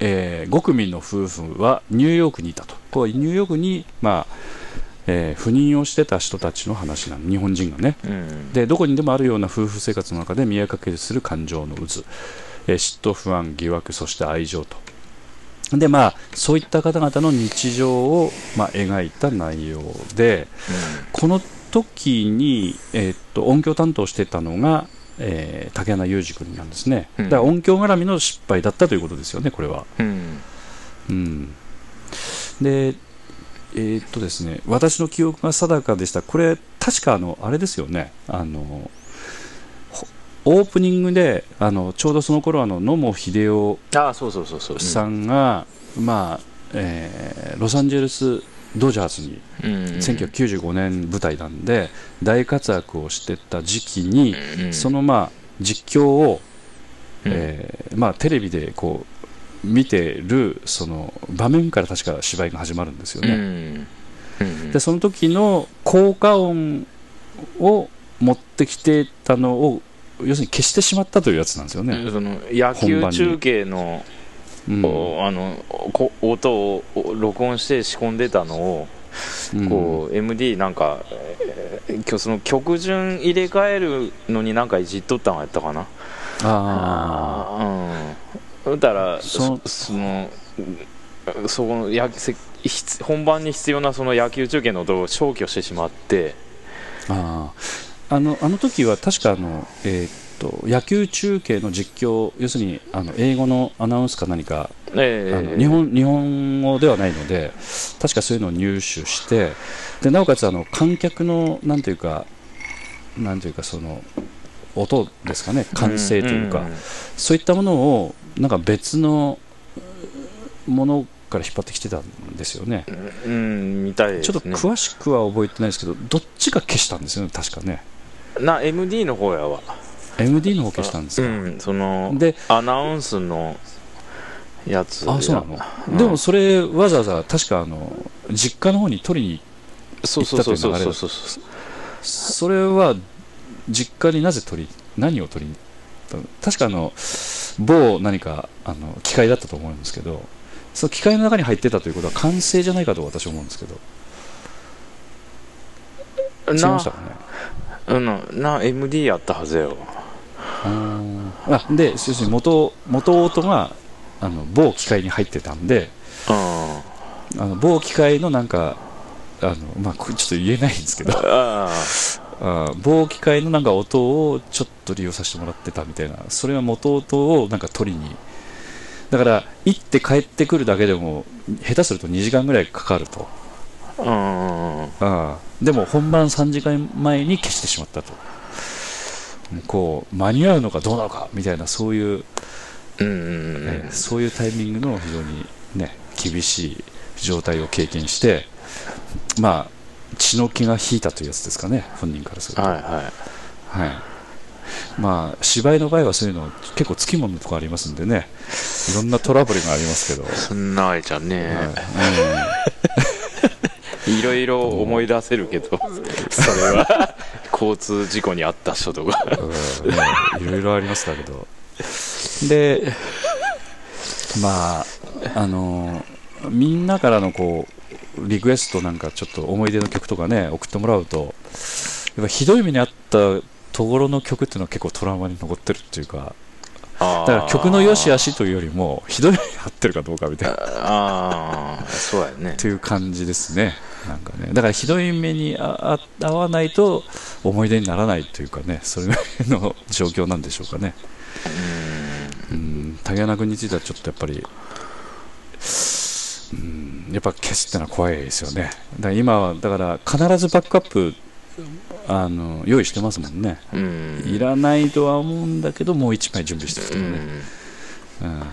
え5組の夫婦はニューヨークにいたと。こうニューヨークに、まあえー不妊をしてた人たちの話なの。日本人がね。うん。でどこにでもあるような夫婦生活の中で見えかけする感情の渦、えー嫉妬不安疑惑そして愛情と。でまあそういった方々の日常を、まあ、描いた内容でこの時に、えーっと音響担当してたのが、えー竹穴裕二君なんですね。うん。だから音響絡みの失敗だったということですよねこれは。うん。うん、で、えーっとですね、私の記憶が定かでした、これ、確かあのあれですよね、あのほオープニングであのちょうどその頃あの野茂英雄ああそうそうそうそう。さんが、まあえーロサンゼルス・ドジャースにうんうん。1995年舞台なんで大活躍をしてた時期に、うん。そのまあ実況を、うん。えーまあ、テレビでこう見てるその場面から確か芝居が始まるんですようね、でその時の効果音を持ってきてたのを要するに消してしまったというやつなんですよね、その野球中継のうんこうあのこ音を録音して仕込んでたのをうん。こう MD なんかえー今日その曲順入れ替えるのになんかいじっとったんやったかな。あうんだからそのそこのや本番に必要なその野球中継の音を消去してしまってああのあの時は確かあの、えーっと野球中継の実況要するにあの英語のアナウンスか何かえあの日本日本語ではないので確かそういうのを入手してでなおかつあの観客のなんていうかなんていうかその音ですかね歓声というか、んんそういったものをなんか別のものから引っ張ってきてたんですよね。うんうんみたいですちょっねと詳しくは覚えてないですけどどっちが消したんですよね確かね。な MD の方やわ。MD の方消したんですうか、んそのでアナウンスのやつあそうなの、うんでもそれわざわざ確かあの実家の方に取りにそうそうそうそう行った。というそう流れそうそれは実家になぜ取り何を取りに行った確かあの某何かあの機械だったと思うんですけどその機械の中に入ってたということは完成じゃないかと私は思うんですけど。違いましたかね？うんな MD やったはずよあで要するに元元音があの某機械に入ってたんでうん。あの某機械のなんかあの、まあ、ちょっと言えないんですけど。ああ某機械のなんか音をちょっと利用させてもらってたみたいな。それは元音をなんか取りに。だから行って帰ってくるだけでも下手すると2時間ぐらいかかると。あうんああでも本番3時間前に消してしまったと。こう間に合うのかどうなのかみたいなそういう、うんうんうん。えーそういうタイミングの非常に、ね、厳しい状態を経験して、まあ、血の気が引いたというやつですかね、本人からすると。はいははい。まあ、芝居の場合はそういうの結構つきもののとこありますんでね、いろんなトラブルがありますけど、いそんなあれじゃんね、はい。いろいろ思い出せるけど、それは。交通事故に遭った人とか、うん。ねいろいろありますだけど。で、まあ、あのみんなからのこうリクエストなんかちょっと思い出の曲とかね、送ってもらうと、やっぱひどい目にあったところの曲っていうのは結構トラウマに残ってるっていうか、だだから曲の良し悪しというよりも、ひどい目にあってるかどうかみたいな。ああそうやねっていう感じですね。なんかね。だからひどい目にああ合わないと思い出にならないというかね、それぐらいの状況なんでしょうかね。うん、竹穴君についてはちょっとやっぱり、うん、やっぱ消すってのは怖いですよね。だから今は、だから必ずバックアップ、あの用意してますもんね。うん。いらないとは思うんだけど、もう一枚準備しておくとうかね。ん。うん。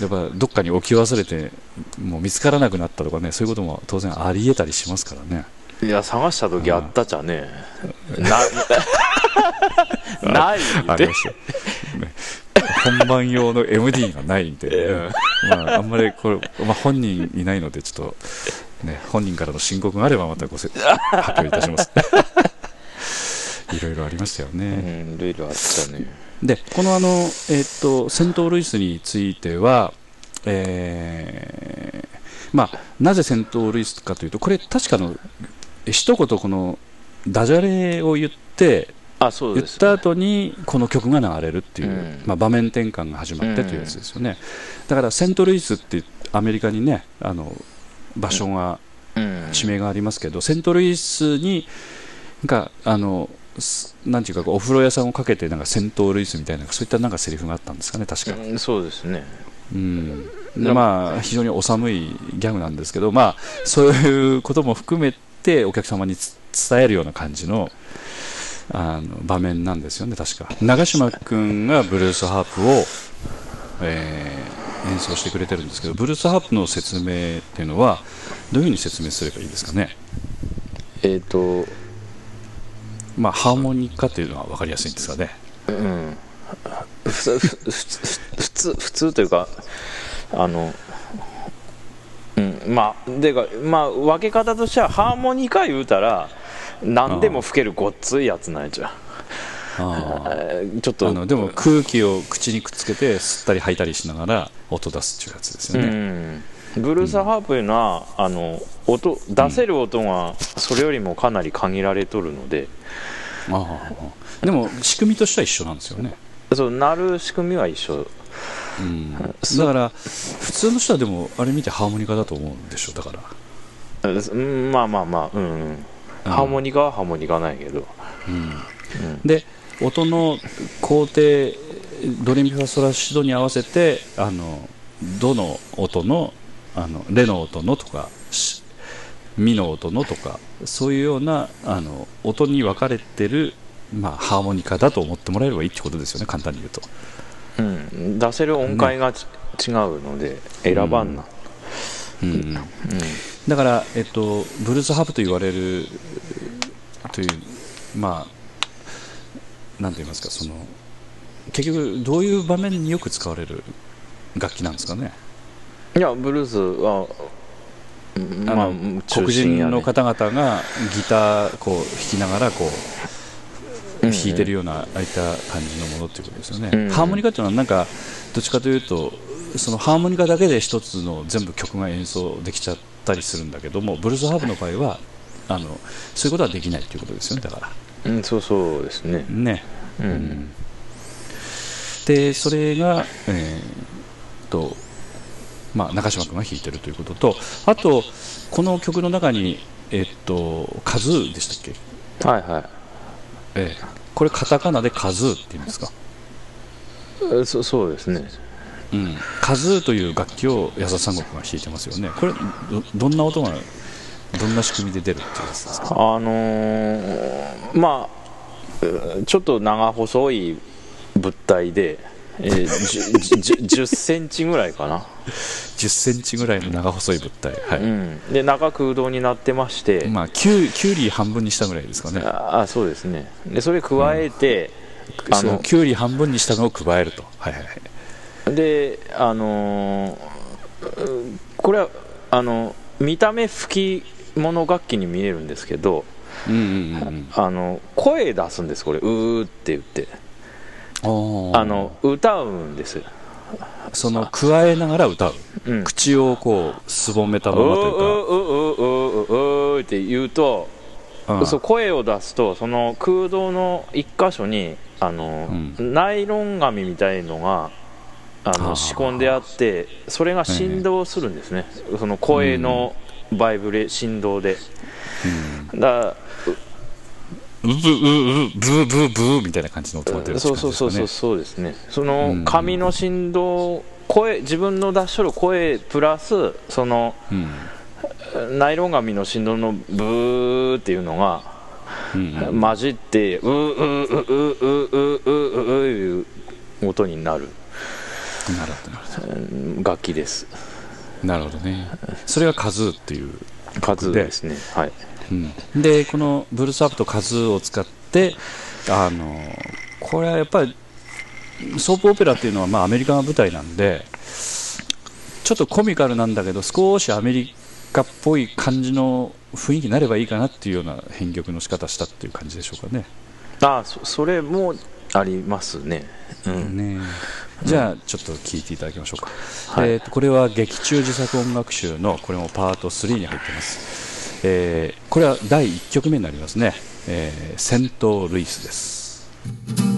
やっぱどっかに置き忘れてもう見つからなくなったとかねそういうことも当然ありえたりしますからね。いや探した時あったじゃねなな いでありました。よね 本番用の MD がないんで、まあ、あんまりこれ、まあ、本人いないのでちょっと、ね、本人からの申告があればまたごせ 発表いたします。いろいろありましたようね、んいろいろあったね。でこのあの、えっとセントルイスについては、えーまあ、なぜセントルイスかというとこれ確かの一言このダジャレを言ってあそうです言った後にこの曲が流れるっていう、うん。まあ、場面転換が始まってというやつですよね、だからセントルイスってアメリカにねあの場所が、うん。地名がありますけど、セントルイスにがあのすなんていうかお風呂屋さんをかけてなんかセントルイスみたいなそういったなんかセリフがあったんですかね確か、うんそうですね。うん。でまあ非常にお寒いギャグなんですけどまあそういうことも含めてお客様につ伝えるような感じのあの場面なんですよね確か。長嶋君がブルースハープを、えー演奏してくれてるんですけどブルースハープの説明っていうのはどういうふうに説明すればいいですかね？えっ、とまあハーモニカっていうのは分かりやすいんですかね？うん。普通普通普通というかあのうん。まあでかまあ分け方としてはハーモニカ言うたら何でも吹けるごっついやつなんやじゃ。ちょっと。あのでも空気を口にくっつけて吸ったり吐いたりしながら音出すっていうやつですよね、うん。ブルースハープいうのは、あの音出せる音がそれよりもかなり限られとるので、ああでも仕組みとしては一緒なんですよね、そうなる仕組みは一緒。うん、だから普通の人はでもあれ見てハーモニカだと思うんでしょだから。うんまあまあまあうん、うん、ハーモニカはハーモニカなんやけど、で音の工程ドレミファソラシドに合わせてあのどの音のあのレの音のとかしミの音のとかそういうようなあの音に分かれてる、まあ、ハーモニカだと思ってもらえればいいってことですよね簡単に言うと。うん、出せる音階がち、違うので選ばんな、うんだから、えっと、ブルースハープと言われるという、まあ、なんて言いますか、その結局、どういう場面によく使われる楽器なんですかね、いやブルースは、うんあのまあ、黒人の方々がギターこう弾きながらこううん。弾いてるような、ああいった感じのものっていうことですよね、うん。ハーモニカっていうのは、なんかどっちかというと、そのハーモニカだけで一つの全部曲が演奏できちゃったりするんだけども、ブルースハープの場合は、あのそういうことはできないということですよね、だから。うん、そうそうですね、ね、うん。でそれが、えーとまあ、中島君が弾いてるということとあとこの曲の中に、えっとカズーでしたっけ、はいはい。ええ。これカタカナでカズーって言うんですか、えそそうですねうん、カズーという楽器を矢沢三国が弾いてますよね。これどどんな音がどんな仕組みで出るっていうやつですか？あのーまあちょっと長細い物体で、えー、10, 10センチぐらいかな、10センチぐらいの長細い物体、はい。うん、で中空洞になってまして、まあ、キュウキュウリ半分にしたぐらいですかね、ああそうですね。でそれ加えて、あのそのキュウリ半分にしたのを加えると、はいはいはい、であのーうんこれはあの見た目吹き物楽器に見えるんですけどうんうんうんあの声出すんですこれ。うーって言って。うん、あの歌うんです。その加えながら歌う、うん。口をこうすぼめたままといううーうーうーうーうーって言うとか、うんそう声を出すとその空洞の一箇所にあの、ナイロン紙みたいのがあの仕込んであってそれが振動するんですね、その声のバイブレ振動で、だかブブブブブーブーブーみたいな感じの音が出るらそうそうそうそううそうですね。そうん。の紙の振動声自分の出しとる声プラスそのうん。ナイロン紙の振動のブーっていうのがうんうん。混じってうーうーうーうーうーうーうーうーいう音になるなるほどなるほうん楽器ですなるほどねそれがカズーっていう、数ですねはいうん、でこのブルースアップとカズーを使ってあのこれはやっぱりソープオペラっていうのは、まあ、アメリカが舞台なんでちょっとコミカルなんだけど少しアメリカっぽい感じの雰囲気になればいいかなっていうような編曲の仕方したっていう感じでしょうかね。あそそれもありますねうんねじゃあちょっと聞いていただきましょうか、はい。えーとこれは劇中自作音楽集のこれもパート3に入ってます、えーこれは第1曲目になりますね、えーセント・ルイスです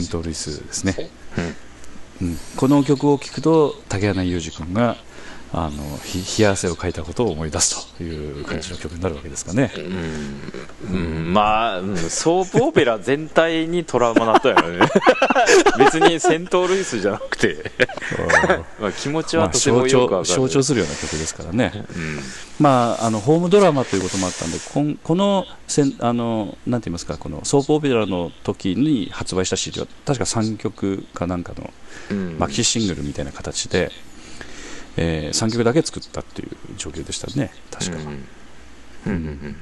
セント・ルイスですね、うん。この曲を聴くと竹穴裕二君があのひ冷や汗をかいたことを思い出すという感じの曲になるわけですかね、うん。まあ、うんソープオペラ全体にトラウマだったよね。別にセントルイスじゃなくて。まあ気持ちまあ、はとても象よくわかる、徴象徴するような曲ですからね、うん。まあ、あのホームドラマということもあったんでこんこのせんあのなんて言いますかこのソープオペラの時に発売した CD は確か3曲かなんかのうん。マキシシングルみたいな形で、え3曲だけ作ったっていう状況でしたね。確か、うん。うん。うん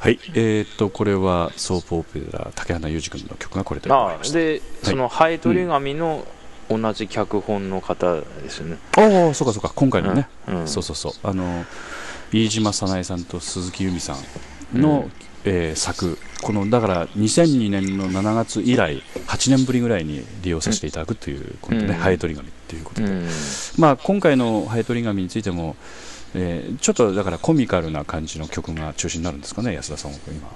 はい。えー、っとこれはソープオペラ竹花裕二君の曲がこれとなりました。ああでそのハエトリガミの同じ脚本の方ですよね、ああそうかそうか。今回のね、うん。うん。そうそうそう。あの飯島早苗さんと鈴木由美さんの、うん。えー作。このだから2002年の7月以来8年ぶりぐらいに利用させていただくということで、ねうん。ハエトリガミっていうことで、うん。まあ、今回のハエトリガミについても、えーちょっとだからコミカルな感じの曲が中心になるんですかね安田さんは今。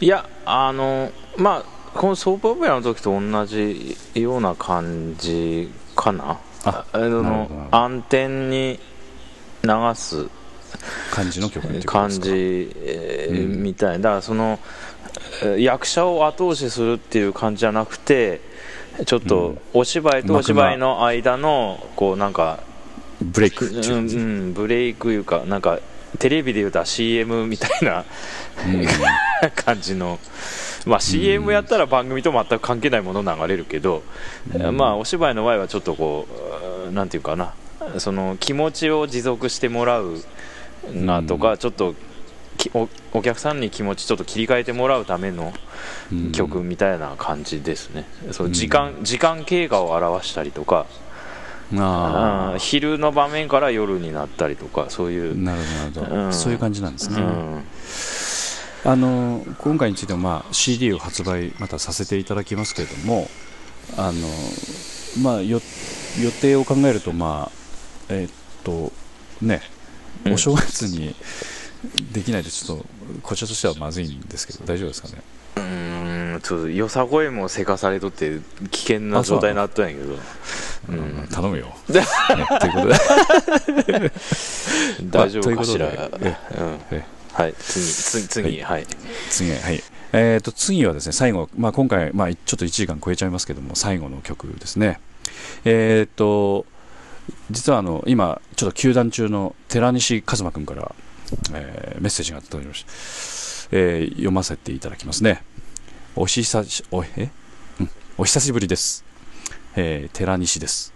いやあのまあこのソープオペラの時と同じような感じかな。ああの暗転に流す感じの曲感じ、えーうん。みたい。だからそのえー役者を後押しするっていう感じじゃなくてちょっうん。とお芝居とお芝居の間のこうなんか、ブレイク。うんいうん、ブレイクいうかなんかテレビで言うたら CM みたいなうん。感じの、まあ、CM やったら番組と全く関係ないもの流れるけど、うん。まあ、お芝居の場合はちょっとこうなんていうかな。その気持ちを持続してもらうなとか、ちょっときおお客さんに気持ちちょっと切り替えてもらうためのうん。曲みたいな感じですね、そううん。時間時間経過を表したりとか、あうん昼の場面から夜になったりとかそういう、あなるほど。うん。そういう感じなんですね、うん。あの今回についても、まあ、CD を発売またさせていただきますけれどもあの、まあ、よ予定を考えると、まあえーっとね、うん。お正月にできないとちょっとこちらとしてはまずいんですけど大丈夫ですかね？うーんちょっとよさ声もせかされとって危険な状態になったんやけど、うん頼むよ、ね ということで。大丈夫かしら、まあということで。うん。えはい。次次次はい、次はい。えー、と次はですね最後、まあ、今回、まあ、ちょっと1時間超えちゃいますけども最後の曲ですね。えっ、と実はあの今ちょっと休団中の寺西一馬君から、えーメッセージが届きました、えー読ませていただきますね。お久しおえ、うん、お久しぶりです、えー寺西です。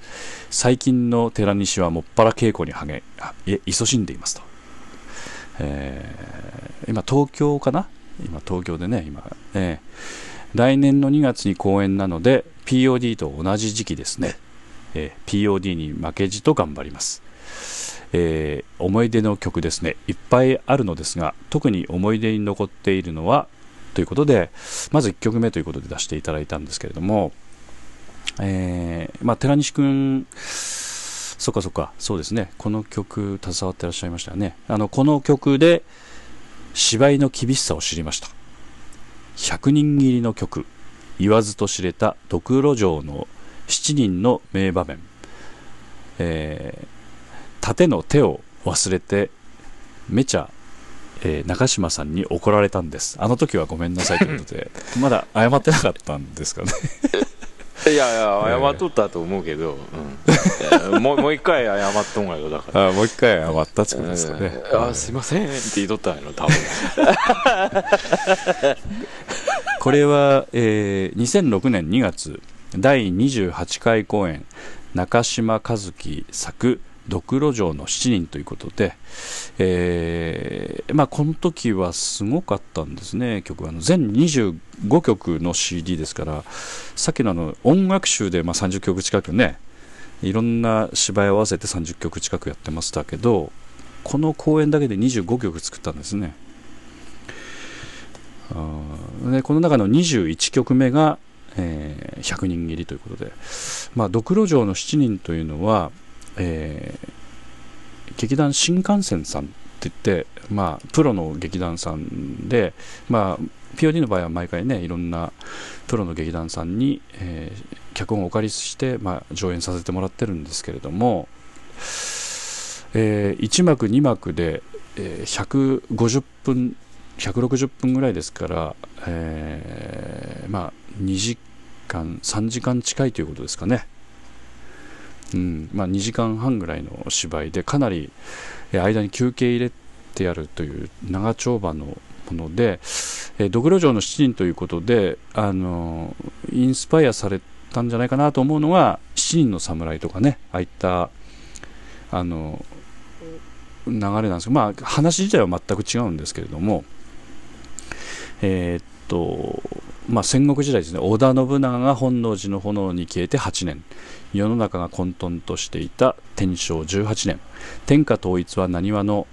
最近の寺西はもっぱら稽古に励あえ勤しんでいますと、えー今東京かな？今東京でね今、えー来年の2月に公演なので POD と同じ時期ですね、えー POD に負けじと頑張ります、えー思い出の曲ですね。いっぱいあるのですが特に思い出に残っているのはということでまず1曲目ということで出していただいたんですけれども、えーまあ、寺西君そっかそっかそうですね。この曲携わってらっしゃいましたよね。あのこの曲で芝居の厳しさを知りました。100人切りの曲。言わずと知れたドクロ城の7人の名場面、えー盾の手を忘れてめちゃ、えー中島さんに怒られたんです。あの時はごめんなさいということで。まだ謝ってなかったんですかね。いやいや謝っとったと思うけど、うん。もう もう一回謝っとんがよだから。あもう一回謝ったってことですかね、うんあすいませんって言いとったんやろ多分。これは、えー2006年2月第28回公演中島和樹作「ドクロ城の7人」ということで、えーまあ、この時はすごかったんですね。曲はあの全25曲の CD ですからさっきのあの音楽集でまあ30曲近くねいろんな芝居を合わせて30曲近くやってましたけどこの公演だけで25曲作ったんですね。あでこの中の21曲目が、えー100人切りということで、まあ、ドクロ城の7人というのは、えー劇団新幹線さんって言って、まあ、プロの劇団さんで、まあ、POD の場合は毎回ねいろんなプロの劇団さんに、えー脚本をお借りして、まあ、上演させてもらってるんですけれども、え1幕2幕で、えー150分160分ぐらいですから、えーまあ、2時間3時間近いということですかね、うん。まあ、2時間半ぐらいの芝居でかなり間に休憩入れてやるという長丁場のもので、えードクロ城の7人ということで、あのインスパイアされたんじゃないかなと思うのが「七人の侍」とかねああいったあの流れなんですけどまあ話自体は全く違うんですけれどもえーっとまあ戦国時代ですね。織田信長が本能寺の炎に消えて8年。世の中が混沌としていた天正18年。天下統一は何の、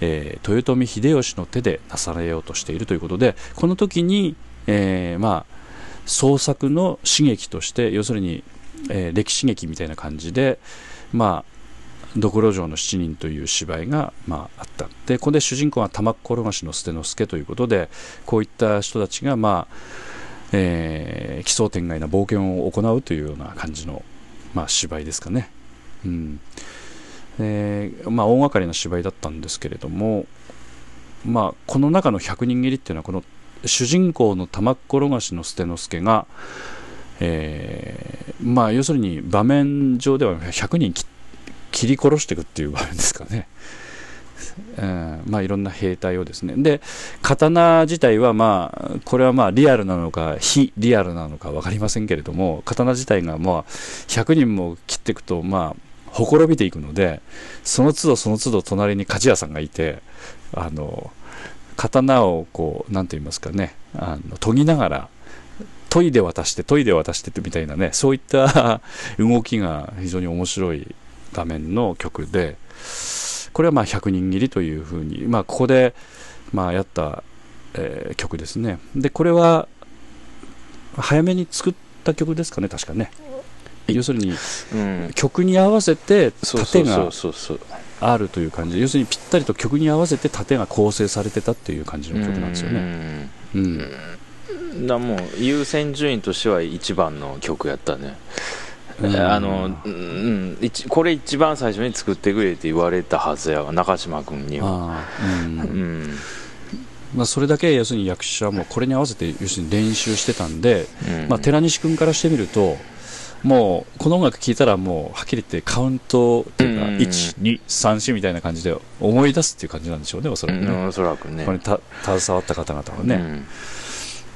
えー豊臣秀吉の手でなされようとしているということでこの時に、えーまあ創作の刺激として要するに、えー歴史劇みたいな感じでまあドクロ城の七人という芝居が、まあ、あった。でここで主人公が玉転がしの捨之助ということでこういった人たちが、まあえー奇想天外な冒険を行うというような感じの、まあ、芝居ですかね、うんえーまあ、大掛かりな芝居だったんですけれども、まあ、この中の百人斬りっていうのはこの主人公の玉転がしの捨之助が、えーまあ、要するに場面上では100人切り殺していくっていう場面ですかね。うんまあ、いろんな兵隊をですね。で刀自体はまあこれはまあリアルなのか非リアルなのか分かりませんけれども刀自体がまあ100人も切っていくとまあほころびていくのでその都度その都度隣に鍛冶屋さんがいてあの刀をこうなんて言いますかねあの研ぎながら研いで渡して研いで渡してってみたいなねそういった動きが非常に面白い場面の曲でこれはまあ100人斬りというふうに、まあ、ここでまあやった、えー曲ですね。でこれは早めに作った曲ですかね確かね。要するにうん。曲に合わせてそうそうそ盾があるという感じ。で要するにぴったりと曲に合わせて盾が構成されてたっていう感じの曲なんですよね。ねうん。だもう優先順位としては一番の曲やったね、うんあの、うん、一これ一番最初に作ってくれって言われたはずやわ中島君には。うん。うん。まあ、それだけ要するに役者もこれに合わせて要するに練習してたんで、うん。まあ、寺西君からしてみるともうこの音楽聴いたらもうはっきり言ってカウントっていうかうん。1234みたいな感じで思い出すっていう感じなんでしょうねおそらくね、うんおそらくね。これにた携わった方々はね、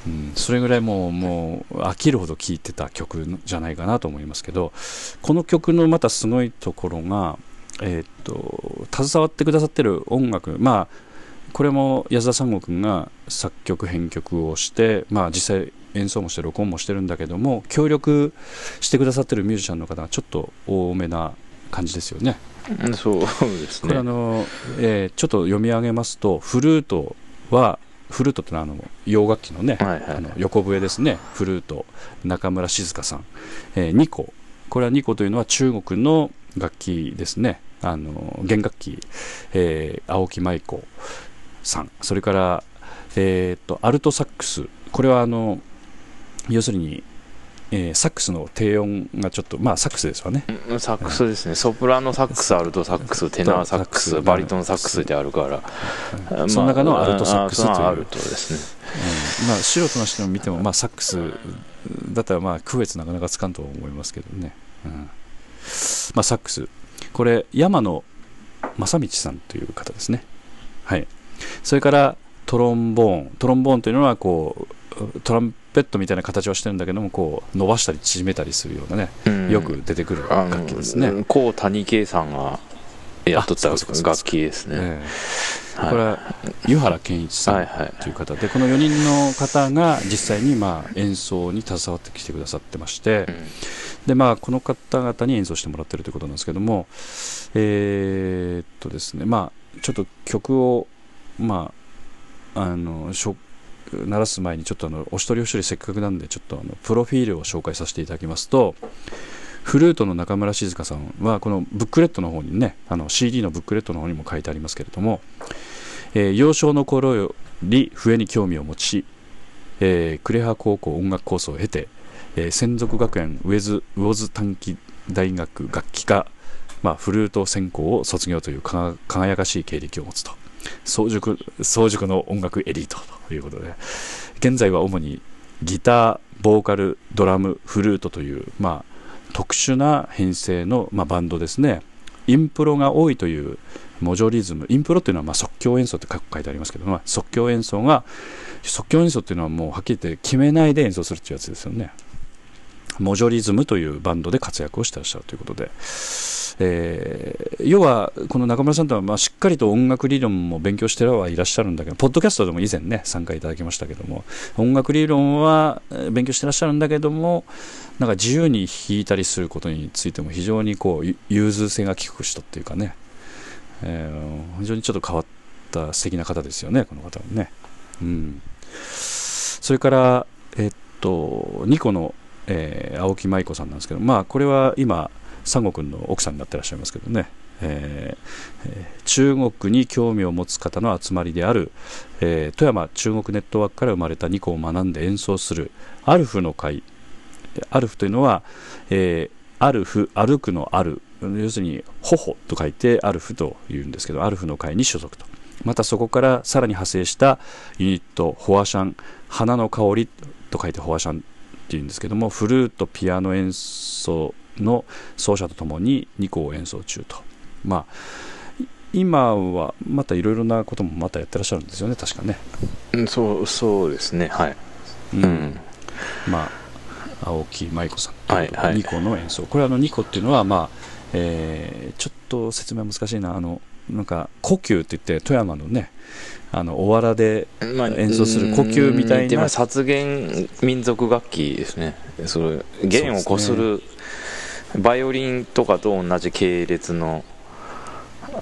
うんうん、それぐらいもうもう飽きるほど聴いてた曲じゃないかなと思いますけどこの曲のまたすごいところが、えーっと携わってくださってる音楽まあこれも安田三悟君が作曲編曲をして、まあ、実際演奏もして録音もしてるんだけども協力してくださってるミュージシャンの方がちょっと多めな感じですよね。うんそうですこれあねの、えーちょっと読み上げますとフルートはフルートってのはあの洋楽器のね、はいはい。あの横笛ですね。フルート。中村静香さん、えー二胡これは二胡というのは中国の楽器ですね。あの弦楽器、えー青木舞子さん。それから、えーとアルトサックス。これはあの要するに、えーサックスの低音がちょっとまあサックスですわね。うんサックスですね。ソプラノサックスアルトサックステナーサックスバリトンサックスってあるから、まあその中のアルトサックスという。アルトですね。うん。まあ、素人の人が見ても、まあ、サックスだったらまあ区別なかなかつかんと思いますけどね、うん。まあ、サックス。これ山野正道さんという方ですね。はい。それからトロンボーン。トロンボーンというのはこうトランペットみたいな形をしてるんだけどもこう伸ばしたり縮めたりするようなね、うん。よく出てくる楽器ですね、高谷圭さんがやっとった楽器ですね。ええ。はい。これは湯原健一さんはいはいという方でこの4人の方が実際にまあ演奏に携わってきてくださってまして、うん。でまあこの方々に演奏してもらってるということなんですけどもえーっとですねまあちょっと曲をまああのし鳴らす前にちょっとあのお一人お一人せっかくなんでちょっとあのプロフィールを紹介させていただきますとフルートの中村静香さんはこのブックレットの方にねあの CD のブックレットの方にも書いてありますけれども、えー幼少の頃より笛に興味を持ち、えー呉羽高校音楽コースを経て、えー専属学園ウェズ魚津短期大学楽器科、まあ、フルート専攻を卒業という輝かしい経歴を持つと。早熟早熟の音楽エリートということで。現在は主にギターボーカルドラムフルートという、まあ、特殊な編成の、まあ、バンドですね。インプロが多いというモジョリズム。インプロっていうのはま即興演奏って書いてありますけど、まあ、即興演奏が即興演奏っていうのはもうはっきり言って決めないで演奏するっていうやつですよね。モジョリズムというバンドで活躍をしてらっしゃるということで、えー要はこの中村さんとはまあしっかりと音楽理論も勉強してはいらっしゃるんだけどポッドキャストでも以前ね参加いただきましたけども音楽理論は勉強してらっしゃるんだけどもなんか自由に弾いたりすることについても非常にこう融通性が利く人っていうかね、えー非常にちょっと変わった素敵な方ですよねこの方はね。うん、それからえっとニコの、えー青木舞子さんなんですけどまあこれは今三悟君の奥さんになってらっしゃいますけどね、えー中国に興味を持つ方の集まりである、えー富山中国ネットワークから生まれたニコを学んで演奏するアルフの会。アルフというのは、えーアルフ歩くのある要するに頬と書いてアルフというんですけどアルフの会に所属と。またそこからさらに派生したユニットホアシャン花の香りと書いてホアシャンっていうんですけどもフルートピアノ演奏の奏者とともに2個を演奏中と。まあい今はまたいろいろなこともまたやってらっしゃるんですよね確かね。うんそうそうですねはい、うん。うん。まあ青木舞子さんとはいはい。ニコの演奏。これはあのニコっていうのはまあ、えーちょっと説明難しいな。あのなんか呼吸って言って富山のねあのおわらでまあ演奏する呼吸みたいな。うんでも殺弦民族楽器ですね。それ弦をこするバイオリンとかと同じ系列の、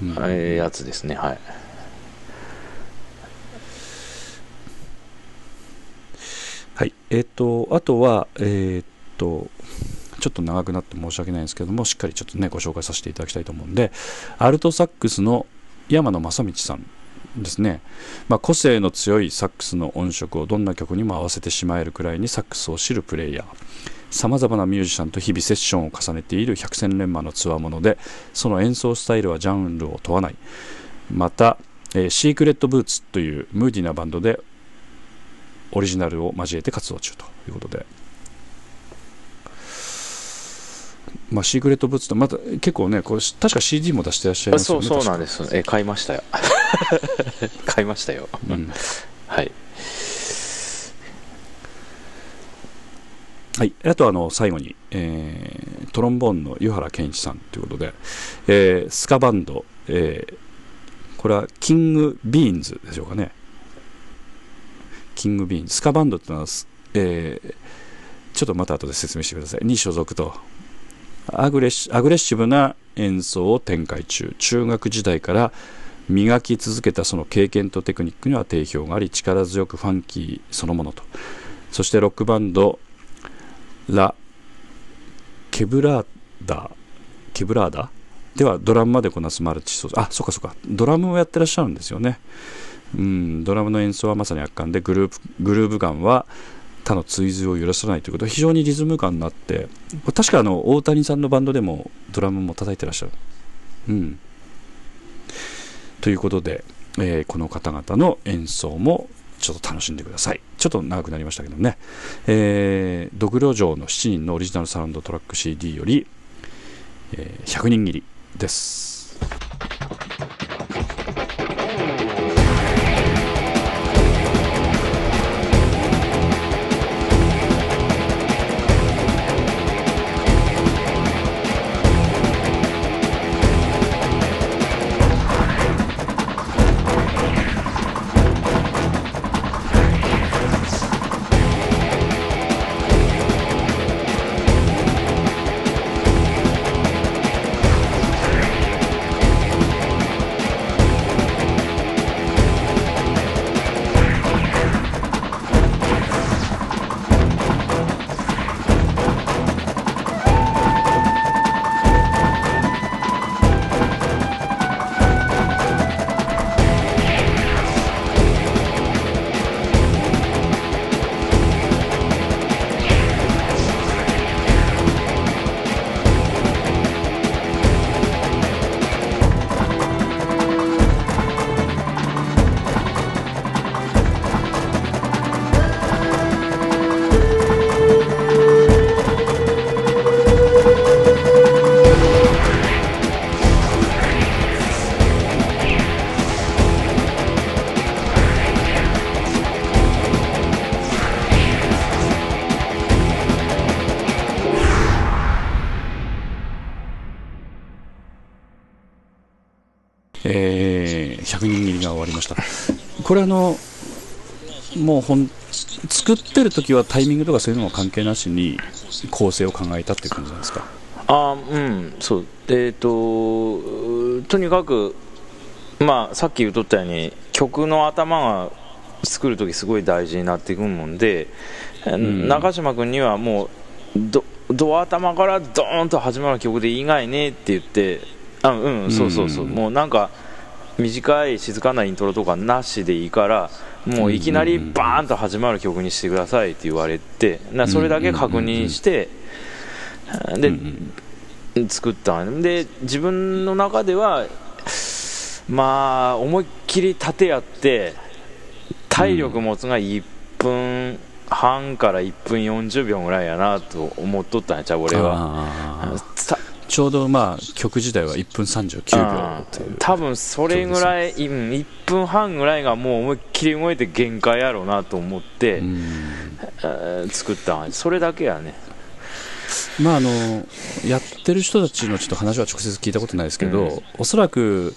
やつですね。はい。はい、えっ、と、あとは、えっ、と、ちょっと長くなって申し訳ないんですけども、しっかりちょっとね、ご紹介させていただきたいと思うんで、アルトサックスの山野正道さんですね、まあ、個性の強いサックスの音色をどんな曲にも合わせてしまえるくらいにサックスを知るプレイヤー。さまざまなミュージシャンと日々セッションを重ねている百戦錬磨のつわもので、その演奏スタイルはジャンルを問わない。また、えーシークレットブーツというムーディなバンドでオリジナルを交えて活動中ということで、まあ、シークレットブーツってまた結構ねこれ確か CD も出してらっしゃいますよねそうそうなんでですえ買いましたよ。買いましたよ、うん。はい。はい、あとあの最後に、えートロンボーンの湯原健一さんということで、えースカバンド、えーこれはキングビーンズでしょうかね。キングビーンズ。スカバンドっていうのは、すえーちょっとまた後で説明してください。に所属とアグレッシアグレッシブな演奏を展開中。中学時代から磨き続けたその経験とテクニックには定評があり力強くファンキーそのものと。そしてロックバンドラ・ケブラーダケブラーダ？ではドラムまでこなすマルチ奏者あそっかそっか。ドラムをやってらっしゃるんですよね。うんドラムの演奏はまさに圧巻でグループグルーヴ感は他の追随を許さないということで非常にリズム感になって確かあの大谷さんのバンドでもドラムも叩いてらっしゃる。うん。ということで、えーこの方々の演奏もちょっと楽しんでください。ちょっと長くなりましたけどね。えードグロ城の7人のオリジナルサウンドトラック CD より、えー100人切りです「ました。これあのもうほん作ってる時はタイミングとかそういうのも関係なしに構成を考えたっていう感じなんですか？あうんそう。えっ、ととにかくまあさっき言っとったように曲の頭が作る時すごい大事になっていくもんで、ん。中島君にはもうどド頭からドーンと始まる曲でいいがいねって言ってあうんそうそうそう、うん。もうなんか短い静かなイントロとかなしでいいからもういきなりバーンと始まる曲にしてくださいって言われてなそれだけ確認してで、作ったんで自分の中ではまあ思いっきり縦やって体力持つが1分半から1分40秒ぐらいやなと思っとったんやちゃう俺はちょうどまあ曲自体は1分39秒という。多分それぐらい、うん、1分半ぐらいがもう思いっきり動いて限界やろうなと思って、作ったんそれだけやね。まああのやってる人たちのちょっと話は直接聞いたことないですけど、うん。おそらく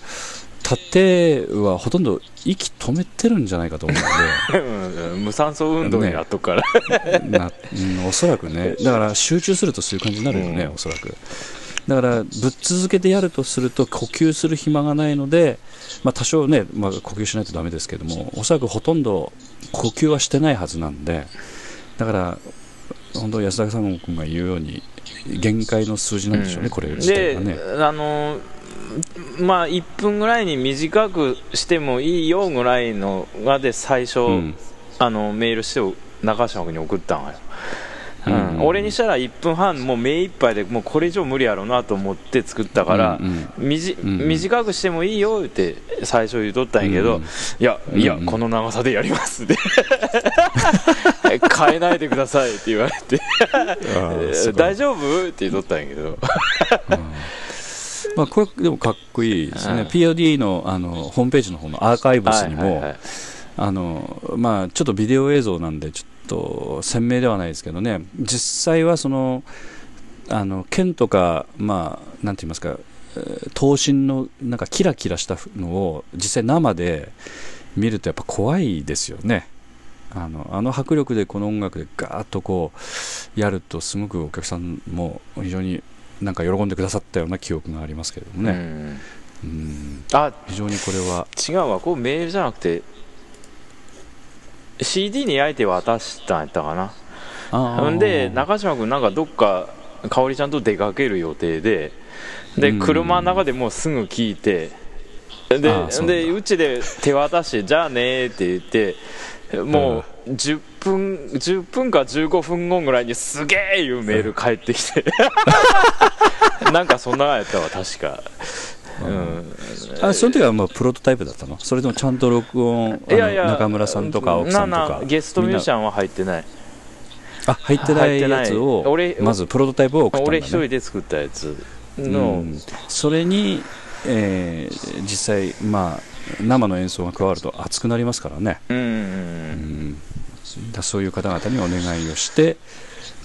縦はほとんど息止めてるんじゃないかと思うんで。う ん無酸素運動になっとくから、な、うん、おそらくね。だから集中するとそういう感じになるよね、うん。おそらくだからぶっ続けてやるとすると呼吸する暇がないので、まあ、多少ね、まあ、呼吸しないとダメですけどもおそらくほとんど呼吸はしてないはずなんでだから本当安田さん君が言うように限界の数字なんでしょうね、これ自体でがね。あのまあ1分ぐらいに短くしてもいいよぐらいのがで最初、うん。あのメールして中島君に送ったんよ、うんうん俺にしたら1分半もう目いっぱいでもうこれ以上無理やろうなと思って作ったから、短くしてもいいよって最初言うとったんやけど、うんいやいや、うんこの長さでやりますって。変えないでくださいって言われて。大丈夫って言っとったんやけど。まあ、これでもかっこいいですね、うん POD のあのホームページの方のアーカイブスにも、あのまあ、ちょっとビデオ映像なんでちょっと鮮明ではないですけどね。実際はそのあの剣とか、まあ、なんて言いますかえー刀身のなんかキラキラしたのを実際生で見るとやっぱ怖いですよね。あのあの迫力でこの音楽でガーッとこうやるとすごくお客さんも非常になんか喜んでくださったような記憶がありますけれどもね、うん。うん。あ非常にこれは。違うわ。こうメールじゃなくて CD に焼いて渡したんやったかな。ほんで中島君なんかどっか香織ちゃんと出かける予定ででうん。車の中でもうすぐ聞いてうでうちで手渡して じゃあねって言ってもう10分10分か15分後ぐらいにすげえいうメール返ってきて。なんかそんなやったわ確かうん。あその時はもうプロトタイプだったの？それともちゃんと録音いやいや中村さんとか奥さんとなかな。ゲストミュージシャンは入ってない。なあ入ってないやつを俺まずプロトタイプを送ったんだ、ね、俺一人で作ったやつうの、ん。それに、えー実際まあ生の演奏が加わると熱くなりますからね、うん。うん。うん。だそういう方々にお願いをして、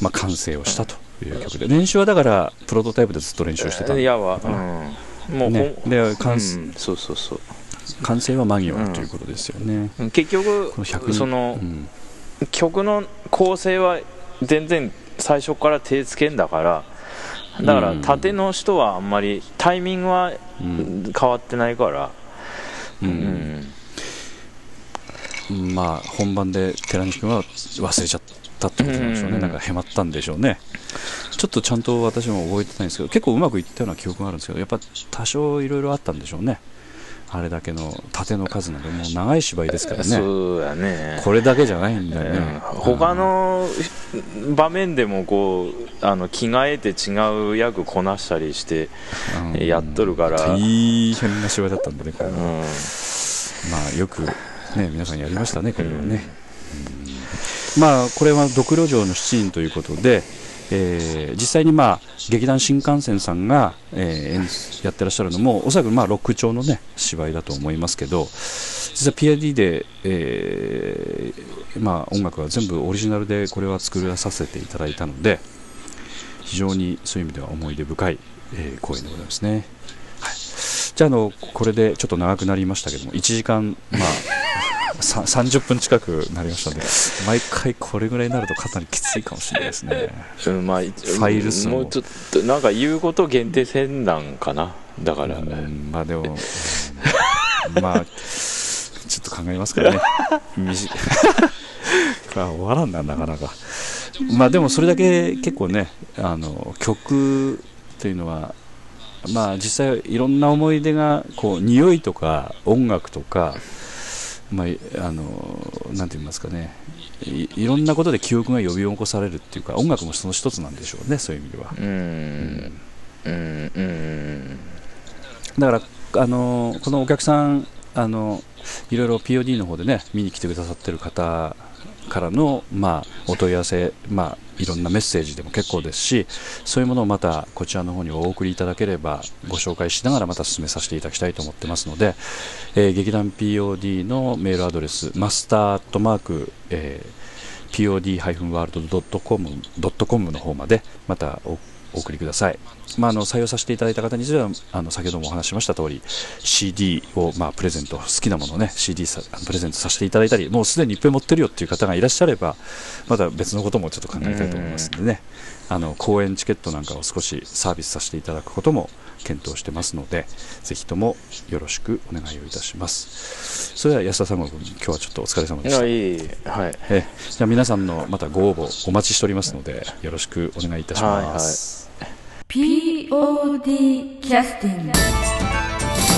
まあ、完成をしたという曲で。練習はだからプロトタイプでずっと練習してたうんん、いやわ、うん、もう、ね、で完,、うん、そうそうそう。完成は間際ということですよね、結局この100その、うん。曲の構成は全然最初から手つけんだからだからうん。縦の人はあんまりタイミングはうん。変わってないから、ううんん。まあ本番で寺西君は忘れちゃったってことなんでしょうね、うん。なんかへまったんでしょうねちょっとちゃんと私も覚えてないんですけど結構うまくいったような記憶があるんですけどやっぱ多少いろいろあったんでしょうね。あれだけの盾の数なんでもう長い芝居ですからね。そうやね。これだけじゃないんだよね、うん。他の場面でもこうあの着替えて違う役こなしたりしてうん。やっとるから。大変な芝居だったんでねうん。まあよくね皆さんやりましたねこれはね、うん。まあこれは「ドクロ城の七人」ということで、えー実際にまあ劇団新幹線さんが、えーやってらっしゃるのもおそらくまあロック調のね芝居だと思いますけど実は PID で、えーまあ、音楽は全部オリジナルでこれは作らさせていただいたので非常にそういう意味では思い出深い、えー公演でございますね。はい、じゃあのこれでちょっと長くなりましたけども1時間まあ30分近くなりましたので毎回これぐらいになるとかなりきついかもしれないですね。うんまあ、ファイル数も。もうちょっとなんか言うこと限定せんなんかな。だから、うんまあでも、うん。まあちょっと考えますからね。短いあ終わらんななかなか。まあでもそれだけ結構ねあの曲というのはまあ実際いろんな思い出がこう匂いとか音楽とかまああのなんて言いますかね。いいろんなことで記憶が呼び起こされるっていうか音楽もその一つなんでしょうねそういう意味では。うん。うん。うん。だからあのこのお客さんあのいろいろ POD の方でね見に来てくださってる方からの、まあ、お問い合わせ、まあ、いろんなメッセージでも結構ですしそういうものをまたこちらの方にお送りいただければご紹介しながらまた進めさせていただきたいと思ってますので、えー劇団 POD のメールアドレスマスターとマーク、えー pod-world.com の方までまたおお送りください、まあ、あの採用させていただいた方についてはあの先ほどもお話ししました通り CD を、まあ、プレゼント好きなものをね CD さプレゼントさせていただいたりもうすでにいっぱい持ってるよっていう方がいらっしゃればまた別のこともちょっと考えたいと思いますのでね。あの公演チケットなんかを少しサービスさせていただくことも検討してますのでぜひともよろしくお願いをいたします。それでは安田三郷君今日はちょっとお疲れ様でした。いやいいはい。えじゃあ皆さんのまたご応募お待ちしておりますのでよろしくお願いいたします、はいはい。POD キャスティング